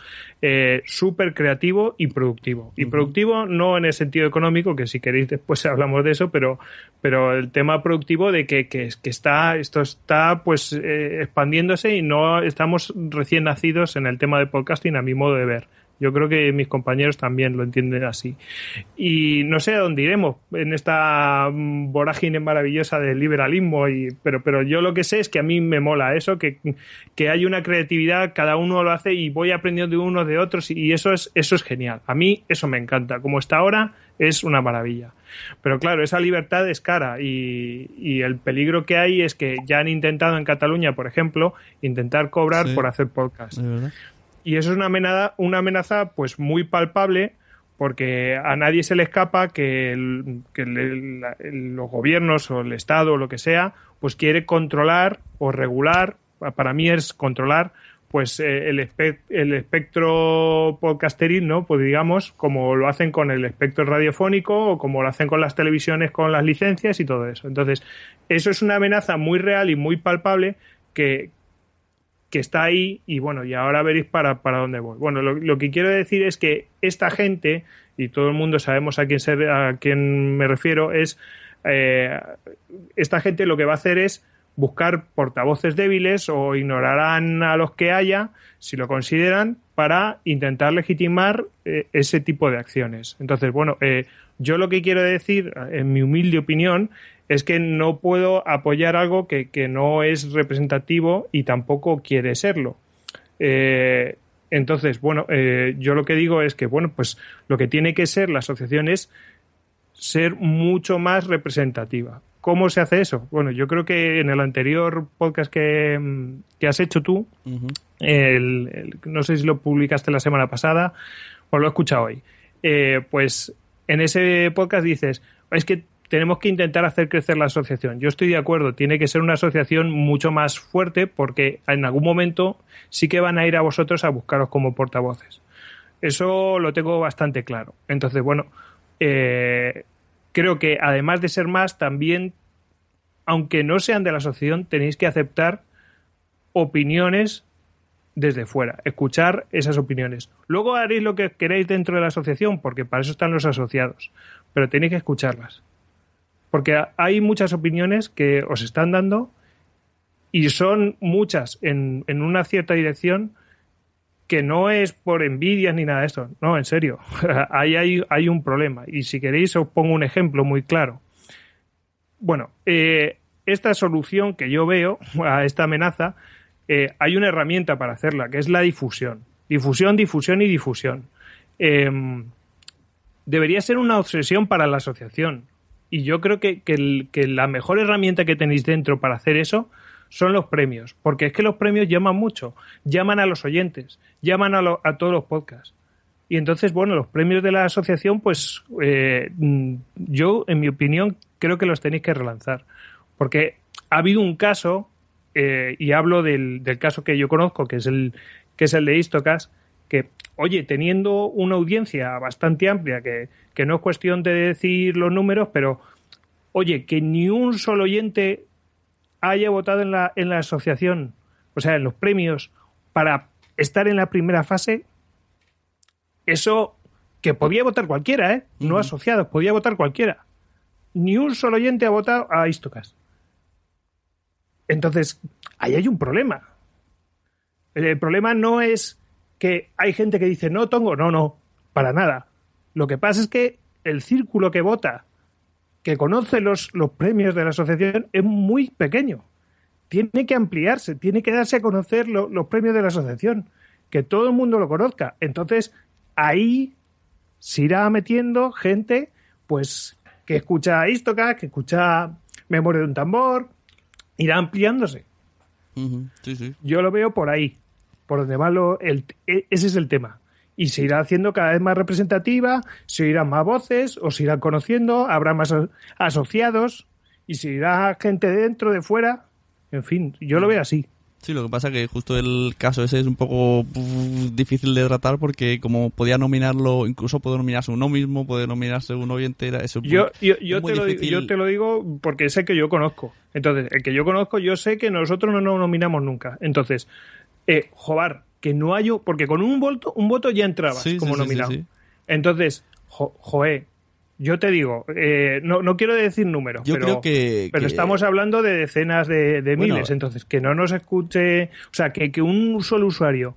eh, súper creativo y productivo. Y productivo no en el sentido económico, que si queréis después hablamos de eso, pero, pero el tema productivo de que, que, que está, esto está pues eh, expandiéndose y no estamos recién nacidos en el tema de podcasting a mi modo de ver. Yo creo que mis compañeros también lo entienden así. Y no sé a dónde iremos en esta mm, vorágine maravillosa del liberalismo, y, pero, pero yo lo que sé es que a mí me mola eso, que, que hay una creatividad, cada uno lo hace y voy aprendiendo de unos de otros y eso es, eso es genial. A mí eso me encanta. Como está ahora, es una maravilla. Pero claro, esa libertad es cara y, y el peligro que hay es que ya han intentado en Cataluña, por ejemplo, intentar cobrar Sí. por hacer podcast. Y eso es una amenaza, una amenaza pues muy palpable porque a nadie se le escapa que, el- que los gobiernos o el Estado o lo que sea pues quiere controlar o regular, para mí es controlar pues eh, el, espe- el espectro podcasteril, ¿no? Pues digamos, como lo hacen con el espectro radiofónico o como lo hacen con las televisiones con las licencias y todo eso. Entonces, eso es una amenaza muy real y muy palpable que, que está ahí y bueno, y ahora veréis para, para dónde voy. Bueno, lo, lo que quiero decir es que esta gente, y todo el mundo sabemos a quién, a quién me refiero, es eh, esta gente lo que va a hacer es buscar portavoces débiles o ignorarán a los que haya, si lo consideran, para intentar legitimar eh, ese tipo de acciones. Entonces, bueno, eh, yo lo que quiero decir, en mi humilde opinión, es que no puedo apoyar algo que, que no es representativo y tampoco quiere serlo. Eh, entonces, bueno, eh, yo lo que digo es que, bueno, pues lo que tiene que ser la asociación es ser mucho más representativa. ¿Cómo se hace eso? Bueno, yo creo que en el anterior podcast que, que has hecho tú, el- no sé si lo publicaste la semana pasada o lo he escuchado hoy, eh, pues en ese podcast dices, es que tenemos que intentar hacer crecer la asociación. Yo estoy de acuerdo, tiene que ser una asociación mucho más fuerte porque en algún momento sí que van a ir a vosotros a buscaros como portavoces. Eso lo tengo bastante claro. Entonces, bueno, eh, creo que además de ser más, también, aunque no sean de la asociación, tenéis que aceptar opiniones desde fuera, escuchar esas opiniones. Luego haréis lo que queréis dentro de la asociación, porque para eso están los asociados, pero tenéis que escucharlas. Porque hay muchas opiniones que os están dando y son muchas en, en una cierta dirección que no es por envidias ni nada de esto. No, en serio. Ahí hay, hay un problema. Y si queréis os pongo un ejemplo muy claro. Bueno, eh, esta solución que yo veo a esta amenaza, eh, hay una herramienta para hacerla, que es la difusión. Difusión, difusión y difusión. Eh, debería ser una obsesión para la asociación. Y yo creo que, que, la mejor herramienta que tenéis dentro para hacer eso son los premios. Porque es que los premios llaman mucho. Llaman a los oyentes, llaman a, lo- a todos los podcasts. Y entonces, bueno, los premios de la asociación, pues eh, mm, yo, en mi opinión, creo que los tenéis que relanzar. Porque ha habido un caso, eh, y hablo del, del caso que yo conozco, que es el, que es el de Istocas, que, oye, teniendo una audiencia bastante amplia, que, que no es cuestión de decir los números, pero, oye, que ni un solo oyente haya votado en la, en la asociación, o sea, en los premios, para estar en la primera fase, eso que podía votar cualquiera, ¿eh? No Ujú. asociados, podía votar cualquiera. Ni un solo oyente ha votado a Istocas. Entonces, ahí hay un problema. El problema no es que hay gente que dice, no, Tongo, no, no, para nada. Lo que pasa es que el círculo que vota, que conoce los, los premios de la asociación, es muy pequeño. Tiene que ampliarse, tiene que darse a conocer lo- los premios de la asociación, que todo el mundo lo conozca. Entonces, ahí se irá metiendo gente pues que escucha Istoca, que escucha Memoria de un tambor, irá ampliándose. Sí, sí. Yo lo veo por ahí, por donde va lo, el, e- ese es el tema. Y se irá haciendo cada vez más representativa, se irán más voces, o se irán conociendo, habrá más asociados, y se irá gente de dentro, de fuera. En fin, yo lo veo así. Sí, lo que pasa que justo el caso ese es un poco difícil de tratar porque como podía nominarlo, incluso puede nominarse uno mismo, puede nominarse un oyente, era eso. Yo, yo, es te lo, digo- difícil. yo te lo digo porque sé que yo conozco. Entonces, el que yo conozco, yo sé que nosotros no nos nominamos nunca. Entonces, eh, Jobar, que no hay... Porque con un voto, un voto ya entrabas Sí, como sí, nominado. sí. Entonces, jo, Joé, yo te digo, eh, no, no quiero decir números, Yo pero, creo que- pero que- estamos hablando de decenas de, de Bueno. miles. Entonces, que no nos escuche... O sea, que, que un solo usuario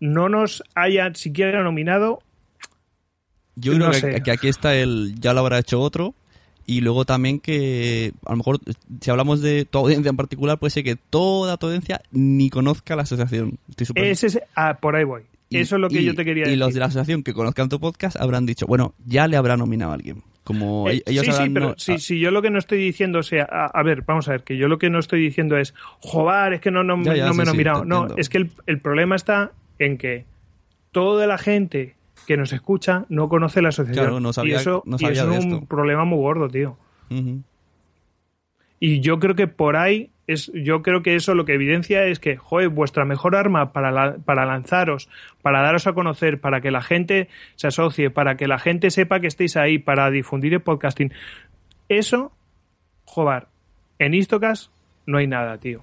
no nos haya siquiera nominado, Yo creo que aquí está el ya lo habrá hecho otro y luego también que a lo mejor si hablamos de tu audiencia en particular puede ser que toda tu audiencia ni conozca la asociación. Estoy ese es... Ah, por ahí voy. y- Eso es lo que y- yo te quería Y decir. los de la asociación que conozcan tu podcast habrán dicho, bueno, ya le habrá nominado a alguien. Como Eh, ellos sí, sí, pero no- si, ah, si yo lo que no estoy diciendo, o sea, a, a ver, vamos a ver, que yo lo que no estoy diciendo es, joder, es que no, no, Ya, ya, no sí, me he sí, nominado. no, es que el, el problema está en que toda la gente que nos escucha no conoce la asociación. Claro, no sabía- y eso, no y sabía eso de es un esto. problema muy gordo, tío. Y yo creo que por ahí es, yo creo que eso lo que evidencia es que, joder, vuestra mejor arma para, la- para lanzaros, para daros a conocer, para que la gente se asocie, para que la gente sepa que estéis ahí, para difundir el podcasting. Eso, joder, en Istocas no hay nada, tío.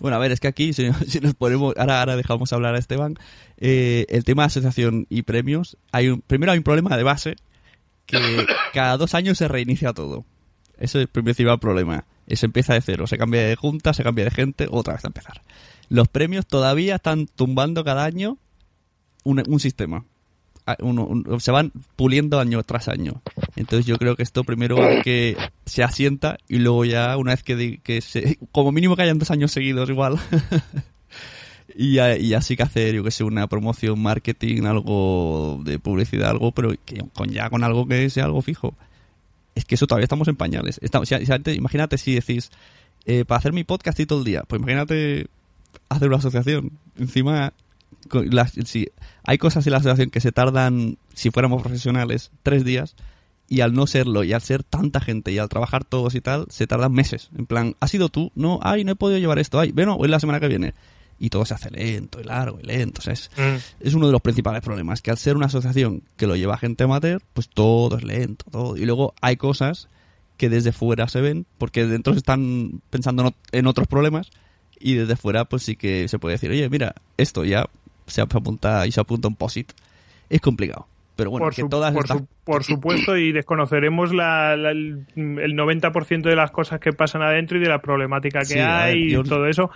Bueno, a ver, es que aquí, si, si nos ponemos, ahora, ahora dejamos hablar a Esteban, eh, el tema de asociación y premios, hay un, primero hay un problema de base, que cada dos años se reinicia todo. Eso es el principal problema. Eso empieza de cero, se cambia de junta, se cambia de gente, otra vez a empezar. Los premios todavía están tumbando cada año un, un sistema. Se van puliendo año tras año. Entonces yo creo que esto primero hay que se asienta y luego ya una vez que, como mínimo que hayan dos años seguidos igual. y, ya, y ya sí que hacer, yo que sé, una promoción, marketing, algo de publicidad, algo, pero con ya con algo que sea algo fijo. Es que eso todavía estamos en pañales. Imagínate si decís, eh, para hacer mi podcast y todo el día, pues imagínate hacer una asociación. Encima, las- si hay cosas en la asociación que se tardan, si fuéramos profesionales, tres días, y al no serlo, y al ser tanta gente, y al trabajar todos y tal, se tardan meses. En plan, ¿has sido tú? No, ay, no he podido llevar esto, ay, bueno, hoy la semana que viene. Y todo se hace lento y largo y lento. O sea, es, es uno de los principales problemas, que al ser una asociación que lo lleva gente amateur, pues todo es lento, todo. Y luego hay cosas que desde fuera se ven, porque dentro se están pensando en otros problemas, y desde fuera pues sí que se puede decir, oye, mira, esto ya se apunta y se apunta un posit. Es complicado. Pero bueno, por, que su- todas por, estas... su- por supuesto, y desconoceremos la, la- el el 90% de las cosas que pasan adentro y de la problemática que Sí, a ver, hay y todo eso.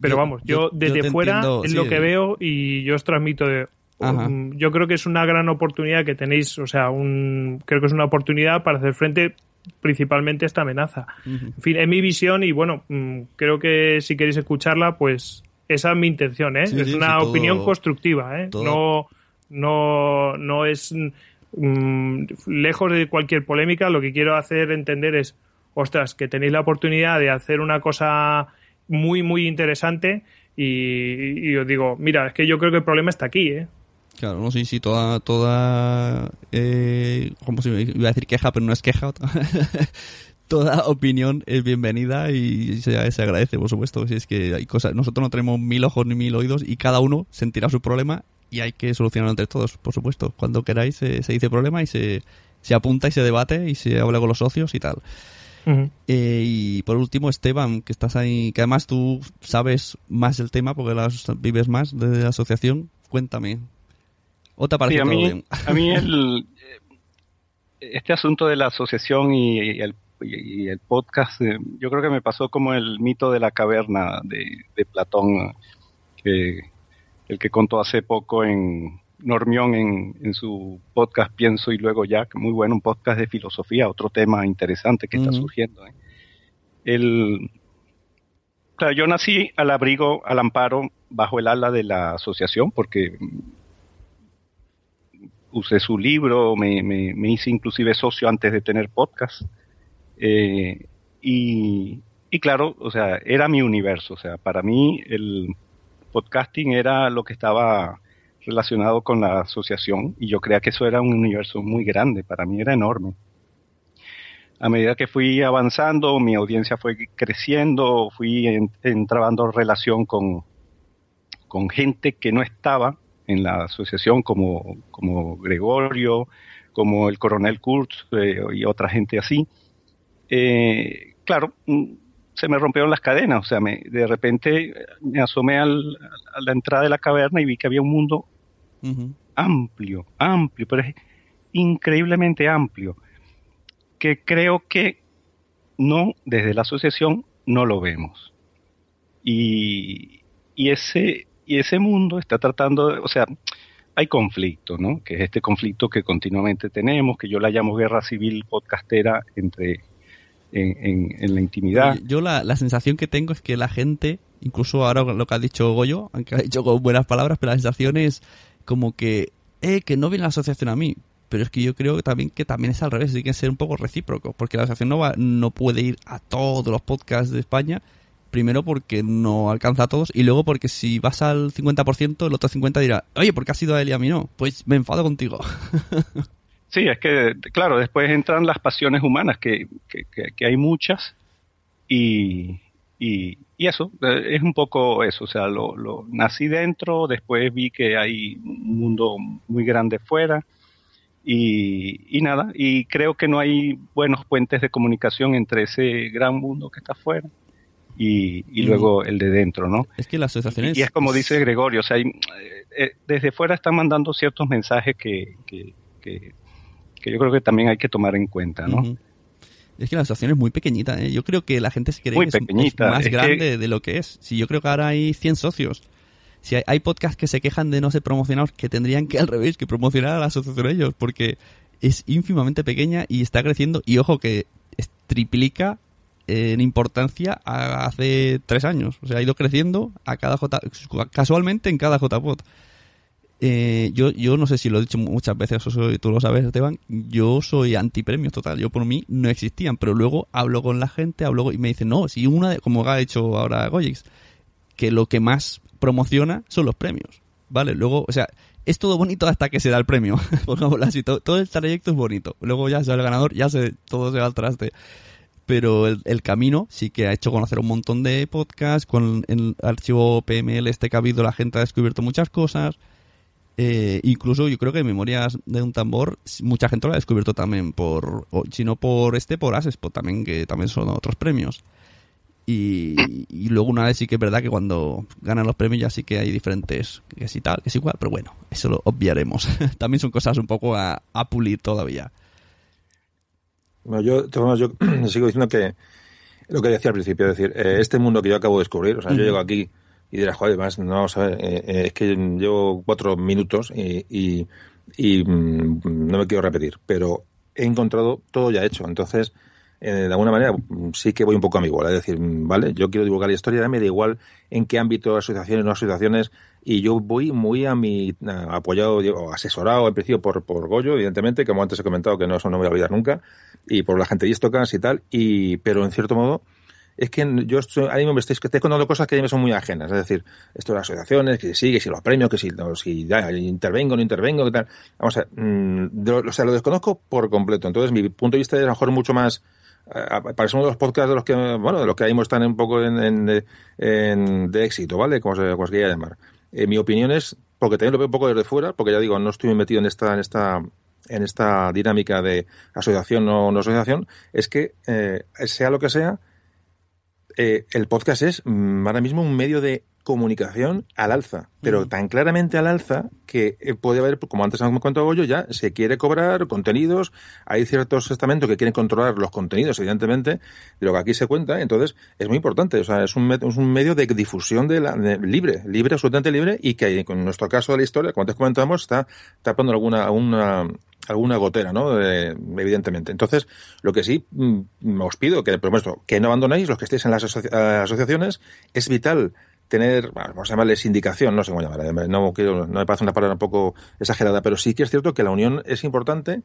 Pero yo- vamos, yo, desde fuera entiendo, es sí, lo que veo y yo os transmito de... Um, yo creo que es una gran oportunidad que tenéis, o sea, un, creo que es una oportunidad para hacer frente principalmente a esta amenaza. En fin, es mi visión y bueno, mm, creo que si queréis escucharla, pues esa es mi intención, ¿eh? Sí, es sí, una sí, todo- opinión constructiva, ¿eh? todo- No, no, no es mm, lejos de cualquier polémica. Lo que quiero hacer entender es, ostras, que tenéis la oportunidad de hacer una cosa muy, muy interesante y, y os digo, mira, es que yo creo que el problema está aquí, ¿eh? Claro, no sé si toda, toda, eh, ¿cómo se iba a decir queja, pero no es queja. toda opinión es bienvenida y se, se agradece, por supuesto. Si es que hay cosas, nosotros no tenemos mil ojos ni mil oídos y cada uno sentirá su problema y hay que solucionarlo entre todos, por supuesto. Cuando queráis se, se dice problema y se, se apunta y se debate y se habla con los socios y tal. Eh, y por último, Esteban, que estás ahí, que además tú sabes más del tema porque las vives más de la asociación. Cuéntame. ¿O te Sí, parece todo bien? a mí el, eh, este asunto de la asociación y, el, y el podcast, eh, yo creo que me pasó como el mito de la caverna de, de Platón, que el que contó hace poco en Normión en, en su podcast Pienso y luego ya, muy bueno, un podcast de filosofía, otro tema interesante que está surgiendo. ¿eh? El, claro, yo nací al abrigo, al amparo, bajo el ala de la asociación, porque usé su libro, me, me, me, hice inclusive socio antes de tener podcast. Eh, y, y claro, o sea, era mi universo. O sea, para mí el podcasting era lo que estaba relacionado con la asociación y yo creía que eso era un universo muy grande, para mí era enorme. A medida que fui avanzando, mi audiencia fue creciendo, fui entrando relación con, con gente que no estaba en la asociación, como, como Gregorio, como el coronel Kurtz eh, y otra gente así. Eh, claro, mm, se me rompieron las cadenas, o sea, me, de repente me asomé al, a la entrada de la caverna y vi que había un mundo amplio, amplio, pero es increíblemente amplio, que creo que no, desde la asociación, no lo vemos. Y, y ese, y ese mundo está tratando, de, o sea, hay conflicto, ¿no? Que es este conflicto que continuamente tenemos, que yo la llamo guerra civil podcastera entre en, en, la intimidad. Yo la, la, sensación que tengo es que la gente, incluso ahora lo que ha dicho Goyo, aunque ha dicho con buenas palabras, pero la sensación es como que, eh, que no viene la asociación a mí. Pero es que yo creo que también que también es al revés, tiene que ser un poco recíproco, porque la asociación no, va, no puede ir a todos los podcasts de España, primero porque no alcanza a todos, y luego porque si vas al 50%, el otro 50% dirá, oye, ¿por qué has ido a él y a mí no? Pues me enfado contigo. Sí, es que, claro, después entran las pasiones humanas, que, que, que hay muchas, y, y, y, eso, eh, es un poco eso, o sea, lo, lo, nací dentro, después vi que hay un mundo muy grande fuera, y, y, nada, y creo que no hay buenos puentes de comunicación entre ese gran mundo que está afuera y, y luego el de dentro, ¿no? Es que las asociaciones... Y es como dice Gregorio, o sea, hay, eh, desde fuera están mandando ciertos mensajes que, que, que que yo creo que también hay que tomar en cuenta, ¿no? Es que la asociación es muy pequeñita, ¿eh? Yo creo que la gente se cree que es, más grande de lo que es. Si yo creo que ahora hay 100 socios. Si hay, hay, podcasts que se quejan de no ser promocionados, que tendrían que al revés, que promocionar a la asociación ellos, porque es ínfimamente pequeña y está creciendo. Y ojo que triplica en importancia hace tres años. O sea, ha ido creciendo a cada J, casualmente en cada JPod. Eh, yo, yo no sé si lo he dicho muchas veces, o tú lo sabes, Esteban, yo soy antipremios total, yo por mí no existían, pero luego hablo con la gente, hablo y me dicen, no, si una, de, como ha hecho ahora Goyix, que lo que más promociona son los premios, ¿vale? Luego, o sea, es todo bonito hasta que se da el premio, por así, todo, todo, el trayecto es bonito, luego ya se el ganador, ya se, todo se va al traste. Pero el, el, camino sí que ha hecho conocer un montón de podcasts, con el archivo PML este que ha habido la gente ha descubierto muchas cosas, eh, incluso yo creo que Memorias de un tambor, mucha gente lo ha descubierto también por, si no por este, por Asespot también, que también son otros premios. Y, y, luego una vez sí que es verdad que cuando ganan los premios ya sí que hay diferentes, que y tal, que es igual, pero bueno, eso lo obviaremos. también son cosas un poco a, a pulir todavía. Bueno, yo, yo sigo diciendo que lo que decía al principio, es decir, eh, este mundo que yo acabo de descubrir, o sea, yo llego aquí y dirás, joder, más, no, ¿sabes? Eh, eh, es que llevo cuatro minutos y, y, y mm, no me quiero repetir, pero he encontrado todo ya hecho. Entonces, eh, de alguna manera, mm, sí que voy un poco a mi igual. Es decir, mm, vale, yo quiero divulgar la historia, me da igual en qué ámbito, asociaciones, no asociaciones, y yo voy muy a mi apoyado o asesorado en principio por, por Goyo, evidentemente, como antes he comentado, que no, eso no me voy a olvidar nunca, y por la gente de Istocas y tal, y, pero en cierto modo, es que yo estoy, ahí me estáis, estoy contando cosas que a mí me son muy ajenas. Es decir, esto de las asociaciones, que sí, que si los premios, que si, no, si intervengo, no intervengo, que tal. Vamos a ver, mm, lo desconozco por completo. Entonces, mi punto de vista es a lo mejor mucho más parece uno de los podcasts de los que, bueno, de los que ahí están un poco en, de éxito, ¿vale? Como se, como se quiera llamar. Eh, mi opinión es, porque también lo veo un poco desde fuera, porque ya digo, no estoy metido en esta, en esta, en esta dinámica de asociación o no asociación, es que, eh, sea lo que sea, eh, el podcast es mm, ahora mismo un medio de comunicación al alza, pero tan claramente al alza que eh, puede haber, como antes hemos contado yo, ya se quiere cobrar contenidos, hay ciertos estamentos que quieren controlar los contenidos, evidentemente, de lo que aquí se cuenta, entonces es muy importante, o sea, es un, es un medio de difusión de la, libre, libre, absolutamente libre, y que en nuestro caso de la historia, como antes comentamos, está tapando alguna, alguna alguna gotera, ¿no? evidentemente. Entonces, lo que sí mm, os pido que, por supuesto, que no abandonéis los que estéis en las asociaciones. Es vital tener, vamos a llamarle sindicación, no sé cómo llamarla, no, quiero, no me parece una palabra un poco exagerada, pero sí que es cierto que la unión es importante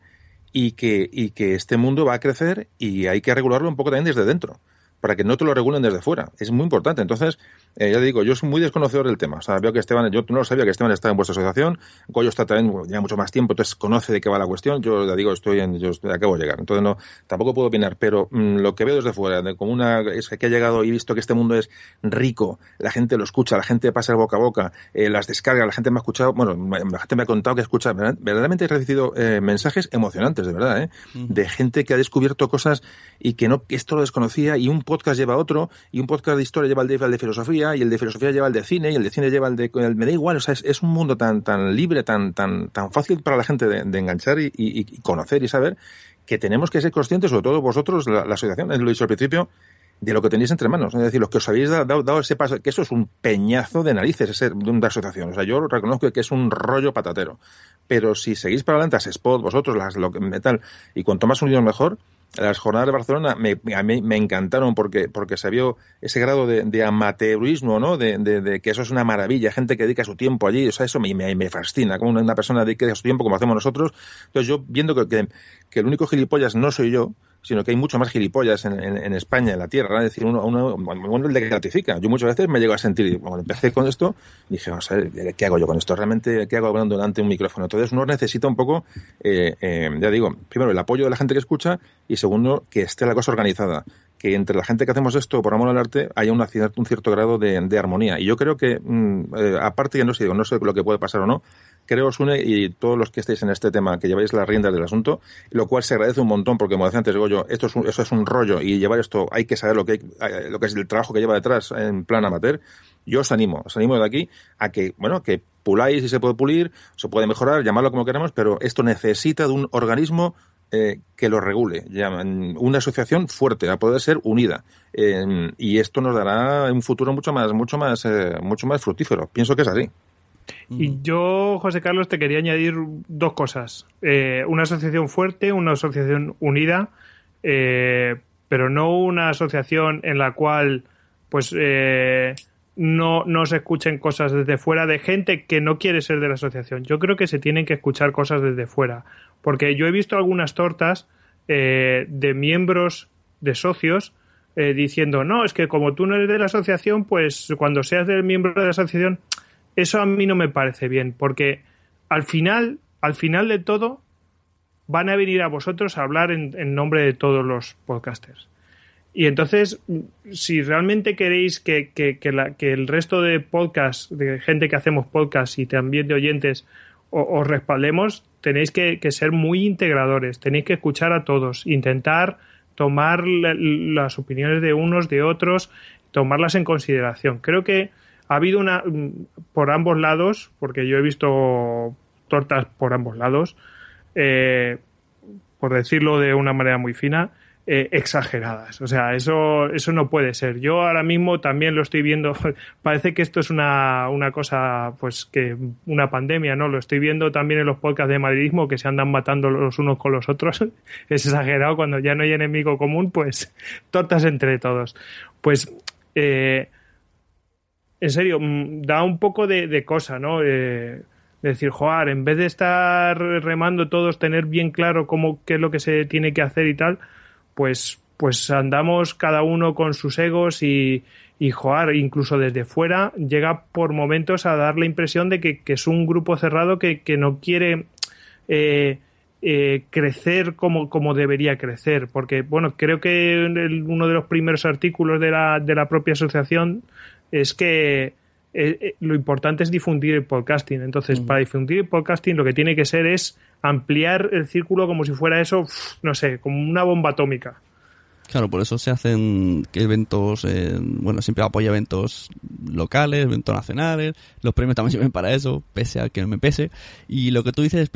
y que, y que este mundo va a crecer y hay que regularlo un poco también desde dentro para que no te lo regulen desde fuera. Es muy importante. Entonces, eh, ya digo, yo soy muy desconocedor del tema. O sea, veo que Esteban, yo no lo sabía que Esteban está en vuestra asociación. Goyo está también ya mucho más tiempo, entonces conoce de qué va la cuestión. Yo ya digo, estoy en, yo acabo de llegar. Entonces no, tampoco puedo opinar, pero mm, lo que veo desde fuera, de como una, es que ha llegado y visto que este mundo es rico, la gente lo escucha, la gente pasa boca a boca, eh, las descarga, la gente me ha escuchado, bueno, la gente me ha contado que escucha, verdaderamente he recibido eh, mensajes emocionantes, de verdad, ¿eh? de gente que ha descubierto cosas y que no, esto lo desconocía y un podcast lleva otro y un podcast de historia lleva el de, el de filosofía y el de filosofía lleva el de cine y el de cine lleva el de el, me da igual o sea es, un mundo tan tan libre tan tan tan fácil para la gente de, enganchar y, y, conocer y saber que tenemos que ser conscientes sobre todo vosotros la, asociación lo he dicho al principio de lo que tenéis entre manos. Es decir, los que os habéis dado, ese paso, que eso es un peñazo de narices, ese, de una asociación. O sea, yo reconozco que es un rollo patatero. Pero si seguís para adelante a Spot, vosotros, las, lo metal, y cuanto más unidos mejor, las jornadas de Barcelona me, a me encantaron porque, porque se vio ese grado de, amateurismo, ¿no? De, que eso es una maravilla, gente que dedica su tiempo allí, o sea, eso me, me, fascina, como una persona dedica su tiempo como hacemos nosotros. Entonces yo viendo que, que el único gilipollas no soy yo, sino que hay mucho más gilipollas en, en, España, en la tierra, es decir, uno, uno, uno que gratifica. Yo muchas veces me llego a sentir, cuando empecé con esto, dije, vamos a ver, ¿qué hago yo con esto? ¿Realmente qué hago hablando delante de un micrófono? Entonces uno necesita un poco, eh, eh, ya digo, primero el apoyo de la gente que escucha y segundo, que esté la cosa organizada que entre la gente que hacemos esto por amor al arte haya una, un cierto grado de, de armonía. Y yo creo que, mm, eh, aparte, ya no sé, no sé lo que puede pasar o no, creo une y todos los que estéis en este tema, que lleváis las riendas del asunto, lo cual se agradece un montón, porque como decía antes, digo yo, esto es un, eso es un rollo y llevar esto, hay que saber lo que, eh, lo que es el trabajo que lleva detrás en plan amateur. Yo os animo, os animo de aquí a que, bueno, que puláis y se puede pulir, se puede mejorar, llamarlo como queramos, pero esto necesita de un organismo eh, que lo regule. Una asociación fuerte, a poder ser unida. Eh, y esto nos dará un futuro mucho más, mucho más, mucho más fructífero. Pienso que es así. Y yo, José Carlos, te quería añadir dos cosas. Eh, una asociación fuerte, una asociación unida, eh, pero no una asociación en la cual pues eh, no, no se escuchen cosas desde fuera de gente que no quiere ser de la asociación. Yo creo que se tienen que escuchar cosas desde fuera. Porque yo he visto algunas tortas de miembros, de socios, diciendo, no, es que como tú no eres de la asociación, pues cuando seas del miembro de la asociación eso a mí no me parece bien, porque al final, al final de todo, van a venir a vosotros a hablar en, nombre de todos los podcasters. Y entonces, si realmente queréis que, que, que, el resto de podcasts, de gente que hacemos podcasts y también de oyentes, os respaldemos, tenéis que, ser muy integradores, tenéis que escuchar a todos, intentar tomar las opiniones de unos, de otros, tomarlas en consideración. Creo que ha habido una, mm, por ambos lados, porque yo he visto tortas por ambos lados, eh, por decirlo de una manera muy fina, eh, exageradas. O sea, eso, eso no puede ser. Yo ahora mismo también lo estoy viendo. Parece que esto es una, una cosa, pues que una pandemia, ¿no? Lo estoy viendo también en los podcasts de madridismo que se andan matando los unos con los otros. es exagerado. Cuando ya no hay enemigo común, pues tortas entre todos. Pues eh, en serio, mm, da un poco de, cosa, ¿no? de decir, joder, en vez de estar remando todos, tener bien claro cómo, qué es lo que se tiene que hacer y tal, pues, pues andamos cada uno con sus egos y, y joder, incluso desde fuera llega por momentos a dar la impresión de que, es un grupo cerrado que, no quiere eh, eh, crecer como, como debería crecer. Porque, bueno, creo que uno de los primeros artículos de la, de la propia asociación es que eh, eh, lo importante es difundir el podcasting. Entonces, para difundir el podcasting lo que tiene que ser es ampliar el círculo como si fuera eso, no sé, como una bomba atómica. Claro, por eso se hacen eventos, eh, bueno, siempre apoya eventos locales, eventos nacionales, los premios también sirven para eso, pese a que no me pese. Y lo que tú dices,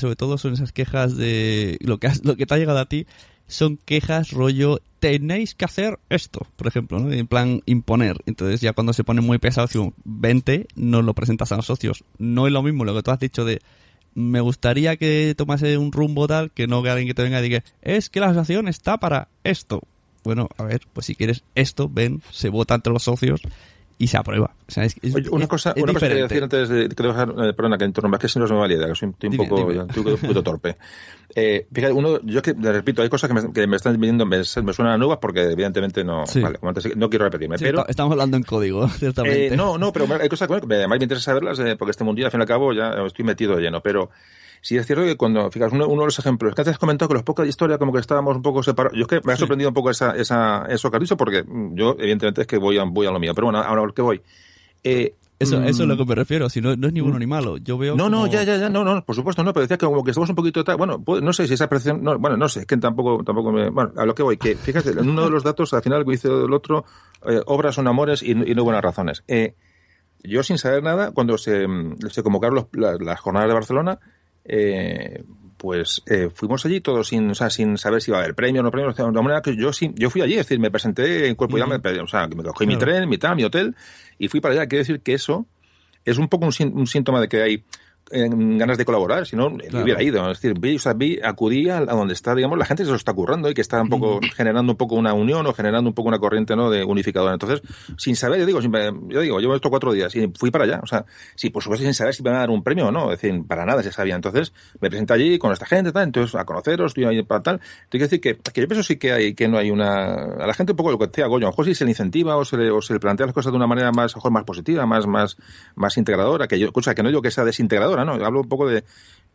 sobre todo, son esas quejas de lo que, lo que te ha llegado a ti, son quejas rollo tenéis que hacer esto, por ejemplo, ¿no? en plan imponer. Entonces ya cuando se pone muy pesado, si 20, no lo presentas a los socios. No es lo mismo lo que tú has dicho de me gustaría que tomase un rumbo tal que no que alguien que te venga y diga es que la asociación está para esto. Bueno, a ver, pues si quieres esto, ven, se vota entre los socios y se aprueba. O sea, es, es- Oye, una es- cosa, es una cosa que decir antes de que dejar, eh, perdona que interrumpa, es que si no se me va la idea, que soy, estoy un Dime, poco, dime. estoy un poquito torpe. Eh, fíjate, uno, yo que, repito, hay cosas que me, que me están viniendo, me, me suenan nuevas porque evidentemente no, Sí. vale, como antes, no quiero repetirme, Sí, pero, esta- estamos hablando en código, ciertamente. eh, no, no, pero hay cosas que además me interesa saberlas eh, porque este mundillo, al fin y al cabo, ya estoy metido de lleno, pero sí es cierto que cuando, fíjate, uno, uno de los ejemplos, que antes has comentado que los pocos de historia como que estábamos un poco separados, yo es que me ha sorprendido un poco esa, esa, eso que has dicho porque mm, yo, evidentemente, es que voy a, voy a lo mío, pero bueno, ahora a lo que voy. Eh, Eso, eso es lo mm, que me refiero, si no, no es ni bueno ni malo. Yo veo no, no, ya, ya, ya, no, no, por supuesto, no, pero decía que como que estamos un poquito tal, bueno, pues, no sé si esa percepción, no, bueno, no sé, es que tampoco, tampoco me, bueno, a lo que voy, que fíjate, en uno de los datos, al final, que dice el otro, eh, obras son amores y, no- y no buenas razones. Eh, yo sin saber nada, cuando se, mm, se convocaron los- la- las jornadas de Barcelona, eh, pues eh, fuimos allí todos sin, o sea, sin saber si iba a haber premio o no premio, o sea, de manera que yo sí, yo fui allí, es decir, me presenté en cuerpo y alma, o sea, que me cogí mi tren, mi tal, mi hotel, y fui para allá. Quiero decir que eso es un poco un, un síntoma de que hay eh, ganas de colaborar, si no, Claro. hubiera ido. Es decir, vi, o sea, vi, acudí a, donde está, digamos, la gente que se lo está currando y que está un poco generando un poco una unión o generando un poco una corriente ¿no? de unificadora. Entonces, sin saber, yo digo, sin- yo digo, llevo estos cuatro días y fui para allá. O sea, sí, por supuesto, sin saber si me van a dar un premio o no. Es decir, para nada se sabía. Entonces, me presenté allí con esta gente, tal, entonces a conoceros, estoy ahí para tal. Tengo que decir que, que yo pienso sí que hay, que no hay una, a la gente un poco lo que decía Goyo, a lo mejor si se le incentiva o se le, o se le plantea las cosas de una manera más, a lo mejor más positiva, más, más, más integradora, que yo, cosa que no digo que sea desintegradora, hablo un poco de,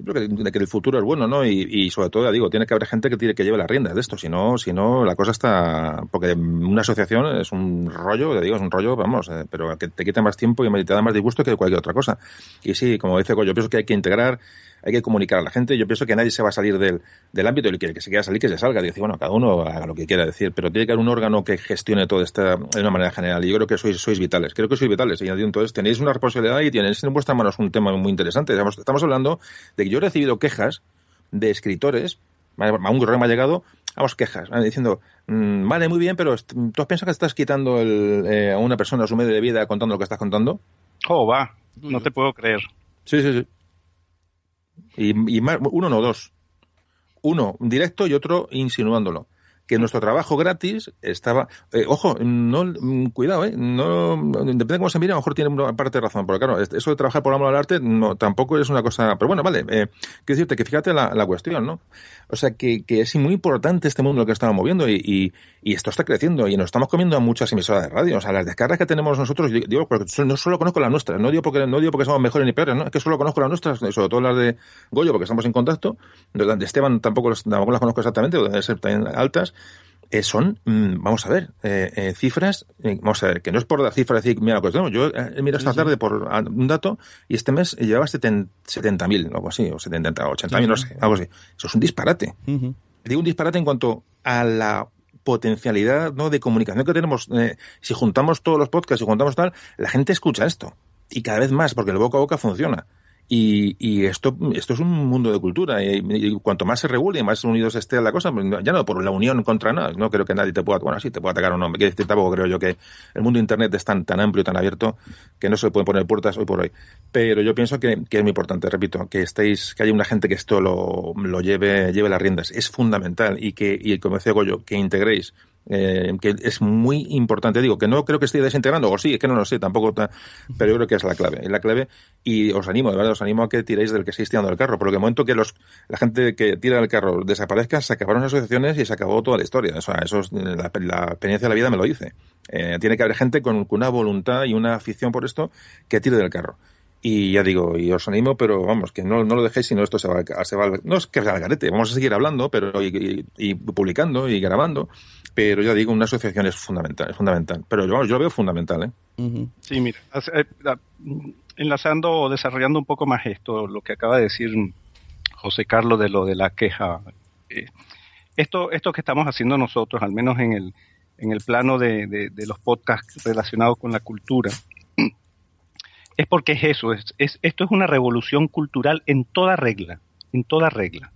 que, el futuro es bueno, ¿no? Y, y sobre todo, ya digo, tiene que haber gente que tiene que lleve las riendas de esto, si no, si no, la cosa está, porque una asociación es un rollo, ya digo, es un rollo, vamos, eh, pero que te quita más tiempo y te da más disgusto que cualquier otra cosa. Y sí, como dice yo pienso que hay que integrar, hay que comunicar a la gente. Yo pienso que nadie se va a salir del, del ámbito y el que, el que se quiera salir, que se salga. Y decir, bueno, cada uno haga lo que quiera decir, pero tiene que haber un órgano que gestione todo esto de una manera general. Y yo creo que sois, sois vitales. Creo que sois vitales. Y entonces tenéis una responsabilidad y tenéis en vuestras manos un tema muy interesante. Estamos, estamos hablando de que yo he recibido quejas de escritores, a un correo me ha llegado, vamos, quejas, ¿vale? diciendo, mm, vale, muy bien, pero ¿tú has pensado que estás quitando el, eh, a una persona su medio de vida contando lo que estás contando? Oh, va. No te puedo creer. Sí, sí, sí. Y, y uno no, dos. Uno directo y otro insinuándolo. Que nuestro trabajo gratis estaba. eh, ojo, no, mm, cuidado, ¿eh? No, depende de cómo se mire, a lo mejor tiene una parte de razón. Porque claro, es- eso de trabajar por amor al arte no, tampoco es una cosa. Pero bueno, vale. Eh, quiero decirte que fíjate la, la cuestión, ¿no? O sea, que, que es muy importante este mundo en el que estamos moviendo y, y, esto está creciendo y nos estamos comiendo a muchas emisoras de radio. O sea, las descargas que tenemos nosotros, digo, porque no solo conozco las nuestras, no digo porque, no digo porque somos mejores ni peores, ¿no? Es que solo conozco las nuestras, sobre todo las de Goyo, porque estamos en contacto. De Esteban tampoco, las- tampoco las conozco exactamente, deben ser también altas. Eh, son, mm, vamos a ver, eh, eh, cifras, eh, vamos a ver, que no es por dar cifras y decir, mira lo que tenemos. Yo he mirado esta tarde por un dato y este mes llevaba 70.000, algo así, o 70, o 80.000, no sé, algo así. Eso es un disparate. Digo un disparate en cuanto a la potencialidad ¿no? de comunicación que tenemos. Eh, si juntamos todos los podcasts y juntamos tal, la gente escucha esto. Y cada vez más, porque el boca a boca funciona. Y, esto, esto es un mundo de cultura. Y, cuanto más se regule y más unidos esté la cosa, pues, ya no por la unión contra nada. No creo que nadie te pueda, bueno, sí te pueda atacar o no. Que tampoco creo yo que el mundo de Internet es tan, tan amplio, tan abierto, que no se pueden poner puertas hoy por hoy. Pero yo pienso que, que es muy importante, repito, que estéis, que haya una gente que esto lo, lo lleve, lleve las riendas. Es fundamental. Y que, y como decía Goyo, que integréis eh, que es muy importante. Digo, que no creo que esté desintegrando, o sí, es que no lo sé, tampoco, ta- pero yo creo que es la clave. Es la clave y os animo, de verdad, os animo a que tiréis del que estáis tirando del carro, porque el momento que los, la gente que tira del carro desaparezca, se acabaron las asociaciones y se acabó toda la historia. O sea, eso es, la, la experiencia de la vida me lo dice. Eh, tiene que haber gente con, con una voluntad y una afición por esto que tire del carro. Y ya digo, y os animo, pero vamos, que no, no lo dejéis, sino esto se va, a- se va al- no es que sea al garete, vamos a seguir hablando, pero y, y- y publicando y grabando, pero ya digo, una asociación es fundamental, es fundamental. Pero yo, vamos, yo lo veo fundamental, ¿eh? Sí, mira, eh, la- enlazando o desarrollando un poco más esto, lo que acaba de decir José Carlos de lo de la queja. eh, esto, esto que estamos haciendo nosotros, al menos en el, en el plano de, de- de los podcasts relacionados con la cultura, es porque es eso, es, es- esto es una revolución cultural en toda regla, en toda regla.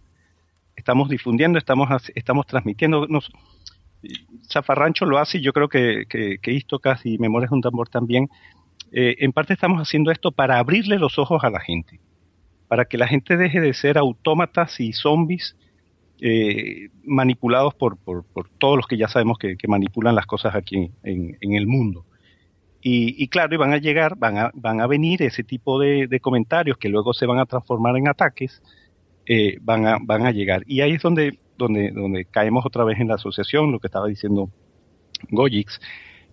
Estamos difundiendo, estamos, estamos transmitiendo. Nos, Zafarrancho lo hace y yo creo que, que, que Istocas y Memorias de un Tambor también. Eh, en parte estamos haciendo esto para abrirle los ojos a la gente, para que la gente deje de ser autómatas y zombies eh, manipulados por, por, por todos los que ya sabemos que, que manipulan las cosas aquí en, en el mundo. Y, claro, y van a llegar, van a, van a venir ese tipo de, comentarios que luego se van a transformar en ataques, eh, van, a, van a llegar. Y ahí es donde, donde, donde caemos otra vez en la asociación, lo que estaba diciendo Gojix.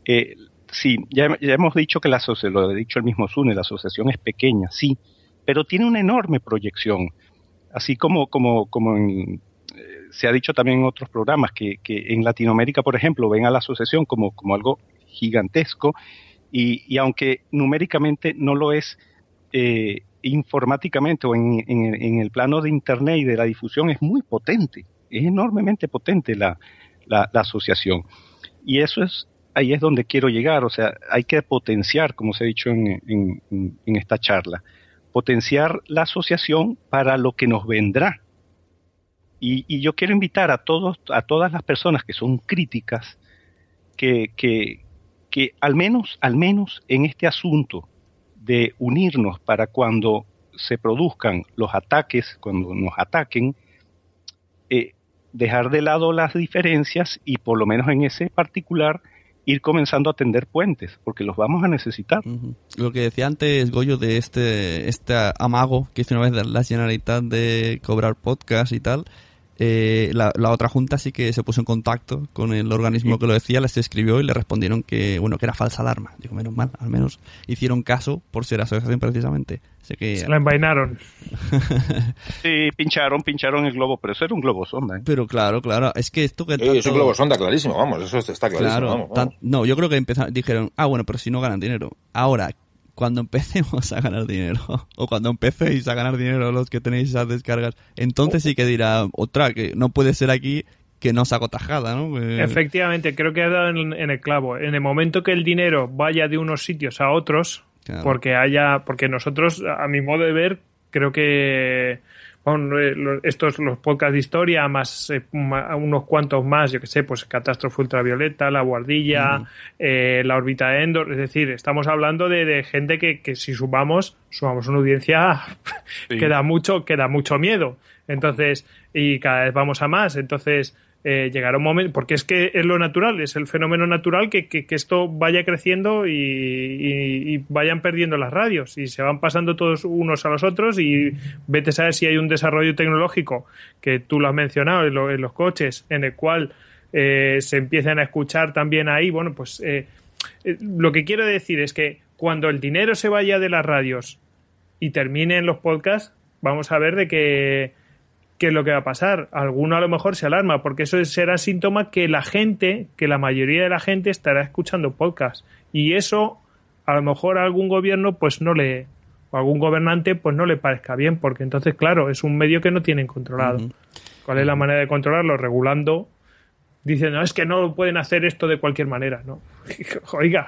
Eh, sí, ya, ya, hemos dicho que la asociación, lo ha dicho el mismo Sune, la asociación es pequeña, sí, pero tiene una enorme proyección. Así como, como, como en, eh, se ha dicho también en otros programas, que, que, en Latinoamérica, por ejemplo, ven a la asociación como, como algo gigantesco y, aunque numéricamente no lo es, eh, informáticamente o en, en, el plano de Internet y de la difusión es muy potente, es enormemente potente la, la, asociación. Y eso es, ahí es donde quiero llegar, o sea, hay que potenciar, como se ha dicho en, en esta charla, potenciar la asociación para lo que nos vendrá. Y, y, yo quiero invitar a todos, a todas las personas que son críticas, que, que, que al menos, al menos en este asunto de unirnos para cuando se produzcan los ataques, cuando nos ataquen, eh, dejar de lado las diferencias y por lo menos en ese particular ir comenzando a tender puentes, porque los vamos a necesitar. Lo que decía antes Goyo de este, este amago que hizo una vez la Generalitat de cobrar podcast y tal, eh, la, otra junta sí que se puso en contacto con el organismo que lo decía, les escribió y le respondieron que bueno que era falsa alarma. Digo, menos mal, al menos hicieron caso por ser asociación precisamente. que... Se la envainaron. sí, pincharon, pincharon el globo, pero eso era un globo sonda. ¿eh? Pero claro, claro, es que esto que... Es un globo sonda, clarísimo, vamos, eso está clarísimo. no, yo creo que empezaron, dijeron, ah, bueno, pero si no ganan dinero. Ahora, cuando empecemos a ganar dinero, o cuando empecéis a ganar dinero los que tenéis esas descargas, entonces sí que dirá otra, que no puede ser aquí que no saco tajada, ¿no? Efectivamente, creo que ha dado en, el clavo. En el momento que el dinero vaya de unos sitios a otros, porque haya, porque nosotros, a mi modo de ver, creo que bueno, estos los podcasts de historia, más eh, unos cuantos más, yo que sé, pues Catástrofe Ultravioleta, La Guardilla, eh, La órbita de Endor, es decir, estamos hablando de, gente que, que, si sumamos, sumamos una audiencia que da mucho, que da mucho miedo. Entonces, y cada vez vamos a más. Entonces, eh, llegará un momento, porque es que es lo natural, es el fenómeno natural que, que, esto vaya creciendo y, vayan perdiendo las radios y se van pasando todos unos a los otros y vete a saber si hay un desarrollo tecnológico que tú lo has mencionado en, los coches, en el cual eh, se empiezan a escuchar también ahí, bueno, pues eh, lo que quiero decir es que cuando el dinero se vaya de las radios y termine en los podcasts, vamos a ver de que ¿qué es lo que va a pasar? Alguno a lo mejor se alarma, porque eso será síntoma que la gente, que la mayoría de la gente estará escuchando podcast. Y eso, a lo mejor a algún gobierno, pues no le, o algún gobernante, pues no le parezca bien, porque entonces, claro, es un medio que no tienen controlado. ¿Cuál es la manera de controlarlo? Regulando dicen, no, es que no pueden hacer esto de cualquier manera, ¿no? Oiga,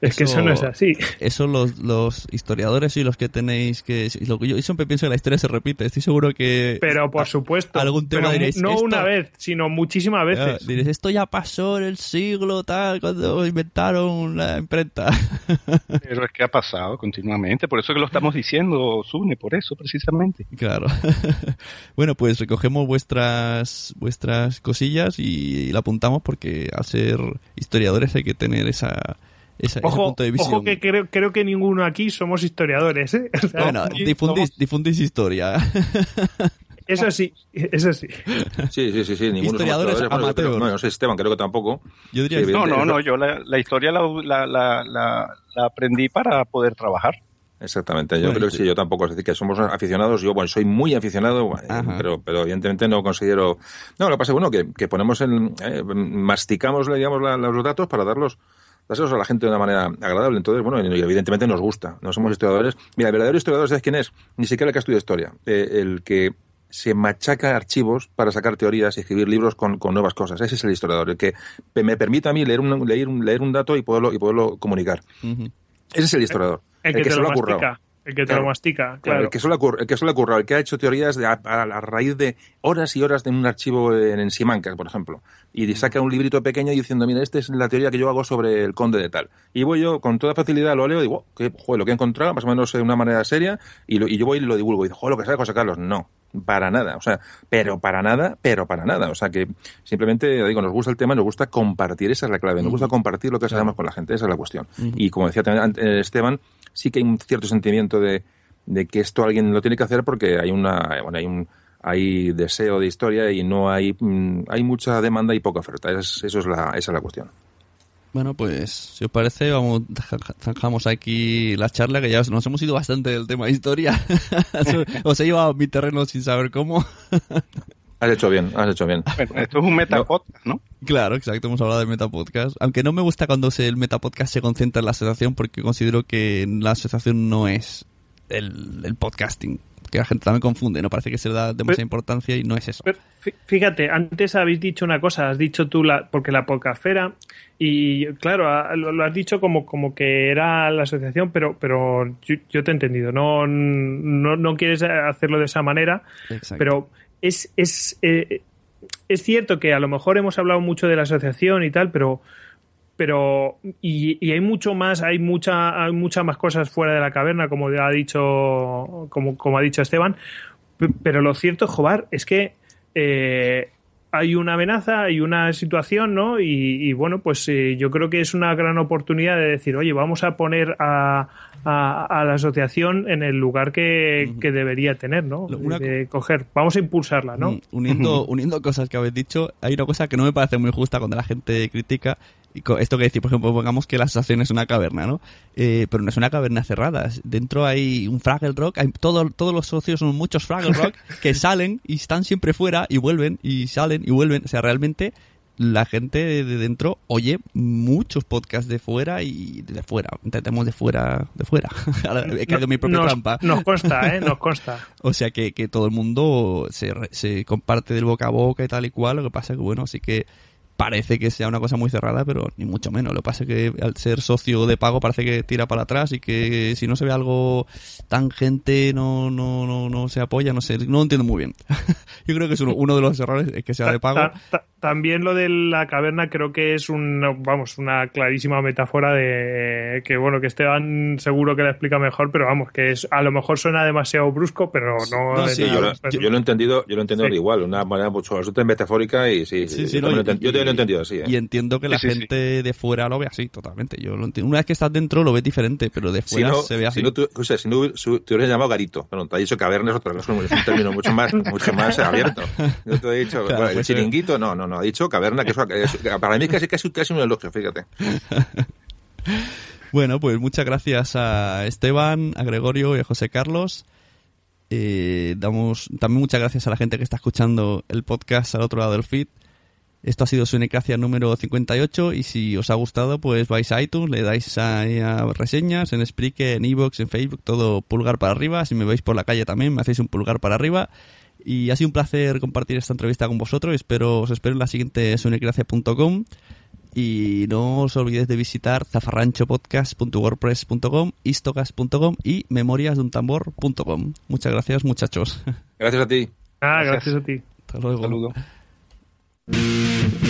es que eso no es así. Eso los, los historiadores y los que tenéis que... Lo que yo siempre pienso que la historia se repite, estoy seguro que... Pero por supuesto. Algún tema diréis... No una vez, sino muchísimas veces. diréis, esto ya pasó en el siglo tal, cuando inventaron la imprenta. Pero es que ha pasado continuamente, por eso que lo estamos diciendo, Sune, por eso precisamente. Claro. bueno, pues recogemos vuestras vuestras cosillas y, la apuntamos porque al ser historiadores hay que tener esa ojo, Ojo que creo, creo, que ninguno aquí somos historiadores, ¿eh? bueno, difundís, historia. Eso sí, eso sí. Sí, sí, sí, sí. Ninguno historiadores amateurs. No, no sé, Esteban, creo que tampoco. Yo diría no, no, no, yo la, historia la, la, la, aprendí para poder trabajar. Exactamente, yo creo que sí, yo tampoco, es decir, que somos aficionados, yo bueno, soy muy aficionado, pero, pero evidentemente no considero, no, lo que pasa es bueno, que, que ponemos en, eh, masticamos, digamos, los datos para darlos dáselos a la gente de una manera agradable. Entonces, bueno, evidentemente nos gusta. No somos historiadores. Mira, el verdadero historiador, ¿sabes quién es? Ni siquiera el que estudia historia. Eh, el que se machaca archivos para sacar teorías y escribir libros con, nuevas cosas. Ese es el historiador, el que me permite a mí leer un, leer un, leer un dato y poderlo, y poderlo comunicar. Ese es el historiador. El, que, se lo, ha currado. El que te lo mastica, claro. el, que suele el que suele currar, el que ha hecho teorías de, a, raíz de horas y horas de un archivo en, en Simancas, por ejemplo. Y saca un librito pequeño diciendo, mira, esta es la teoría que yo hago sobre el conde de tal. Y voy yo con toda facilidad, lo leo y digo, que, joder, lo que he encontrado, más o menos de una manera seria, y, y yo voy y lo divulgo. Y digo, joder, lo que sabe José Carlos. No, para nada, o sea, pero para nada, pero para nada, o sea que simplemente digo, nos gusta el tema, nos gusta compartir, esa es la clave, nos gusta compartir lo que sabemos con la gente, esa es la cuestión. Y como decía también eh, Esteban, sí que hay un cierto sentimiento de, de que esto alguien lo tiene que hacer porque hay una, bueno, hay un hay deseo de historia y no hay mm, hay mucha demanda y poca oferta. Es- eso es la, esa es la cuestión. Bueno, pues si os parece, vamos, zanjamos aquí la charla, que ya nos hemos ido bastante del tema de historia. os he llevado a mi terreno sin saber cómo. Has hecho bien, has hecho bien. Bueno, esto es un metapodcast, ¿no? Claro, exacto, hemos hablado del Metapodcast. Aunque no me gusta cuando se, el Metapodcast se concentra en la asociación, porque considero que la asociación no es el, el podcasting. Que la gente también confunde, ¿no? Parece que se le da demasiada Pero- importancia y no es eso. Pero fí- fíjate, antes habéis dicho una cosa, has dicho tú, la, porque la podcastfera, y claro, a- lo, lo has dicho como, como que era la asociación, pero, pero yo, yo te he entendido, no, no, no quieres hacerlo de esa manera, Exacto. pero es, es, eh, es cierto que a lo mejor hemos hablado mucho de la asociación y tal, pero pero y, hay mucho más hay mucha hay muchas más cosas fuera de la caverna como ha dicho como, como ha dicho Esteban. Pero lo cierto Jobar es que eh, hay una amenaza hay una situación no y, y bueno pues eh, yo creo que es una gran oportunidad de decir oye vamos a poner a, a, a la asociación en el lugar que, que debería tener no una- de coger vamos a impulsarla no Mm, uniendo, uniendo cosas que habéis dicho, hay una cosa que no me parece muy justa cuando la gente critica. Esto que decir, por ejemplo, pongamos que la asociación es una caverna, ¿no? Eh, pero no es una caverna cerrada. Dentro hay un Fraggle Rock, hay todo, todos los socios son muchos Fraggle Rock que salen y están siempre fuera y vuelven y salen y vuelven. O sea, realmente la gente de de dentro oye muchos podcasts de fuera y de fuera. Intentemos de fuera, de fuera. Ahora he caído en mi propia nos, trampa. nos consta eh nos consta O sea que, que todo el mundo se, se comparte del boca a boca y tal y cual. Lo que pasa que, bueno, sí que parece que sea una cosa muy cerrada, pero ni mucho menos. Lo que pasa es que al ser socio de pago parece que tira para atrás y que si no se ve algo tangente no, no, no, no se apoya, no sé, no lo entiendo muy bien. Yo creo que es uno, uno de los errores es que sea de pago. Ta- ta- también lo de la caverna creo que es un, vamos, una clarísima metáfora de que, bueno, que Esteban seguro que la explica mejor, pero vamos, que es, a lo mejor suena demasiado brusco, pero no. Sí, yo, lo, yo lo he entendido, yo lo he entendido Sí. igual, una manera mucho metafórica y sí, Sí, sí, sí, yo, no, yo también lo he entendido así. ¿eh? Y entiendo que la Sí, sí, sí. gente de fuera lo ve así, totalmente. Yo lo entiendo. Una vez que estás dentro lo ves diferente, pero de Si fuera no, se ve así. si no, tú, o sea, si no su- te hubieras llamado garito, bueno, te ha dicho caverna es otra cosa, es un término mucho más, mucho más abierto. No te he dicho, Claro, bueno, el pues, chiringuito, no, no, no, ha dicho caverna, que eso, es- para mí es casi, casi, casi un elogio, fíjate. Bueno, pues muchas gracias a Esteban, a Gregorio y a José Carlos. Eh, damos también muchas gracias a la gente que está escuchando el podcast al otro lado del feed. Esto ha sido Sunecracia número 58 y si os ha gustado pues vais a iTunes, le dais a reseñas en Spreaker, en Evox, en Facebook, todo pulgar para arriba. Si me veis por la calle también me hacéis un pulgar para arriba. Y ha sido un placer compartir esta entrevista con vosotros. Espero, os espero en la siguiente sunecracia.com y no os olvidéis de visitar zafarranchopodcast.wordpress.com, istocast.com y memoriasduntambor.com. Muchas gracias, muchachos. Gracias a ti. Ah, Gracias. gracias a ti. Hasta luego. Saludo. Música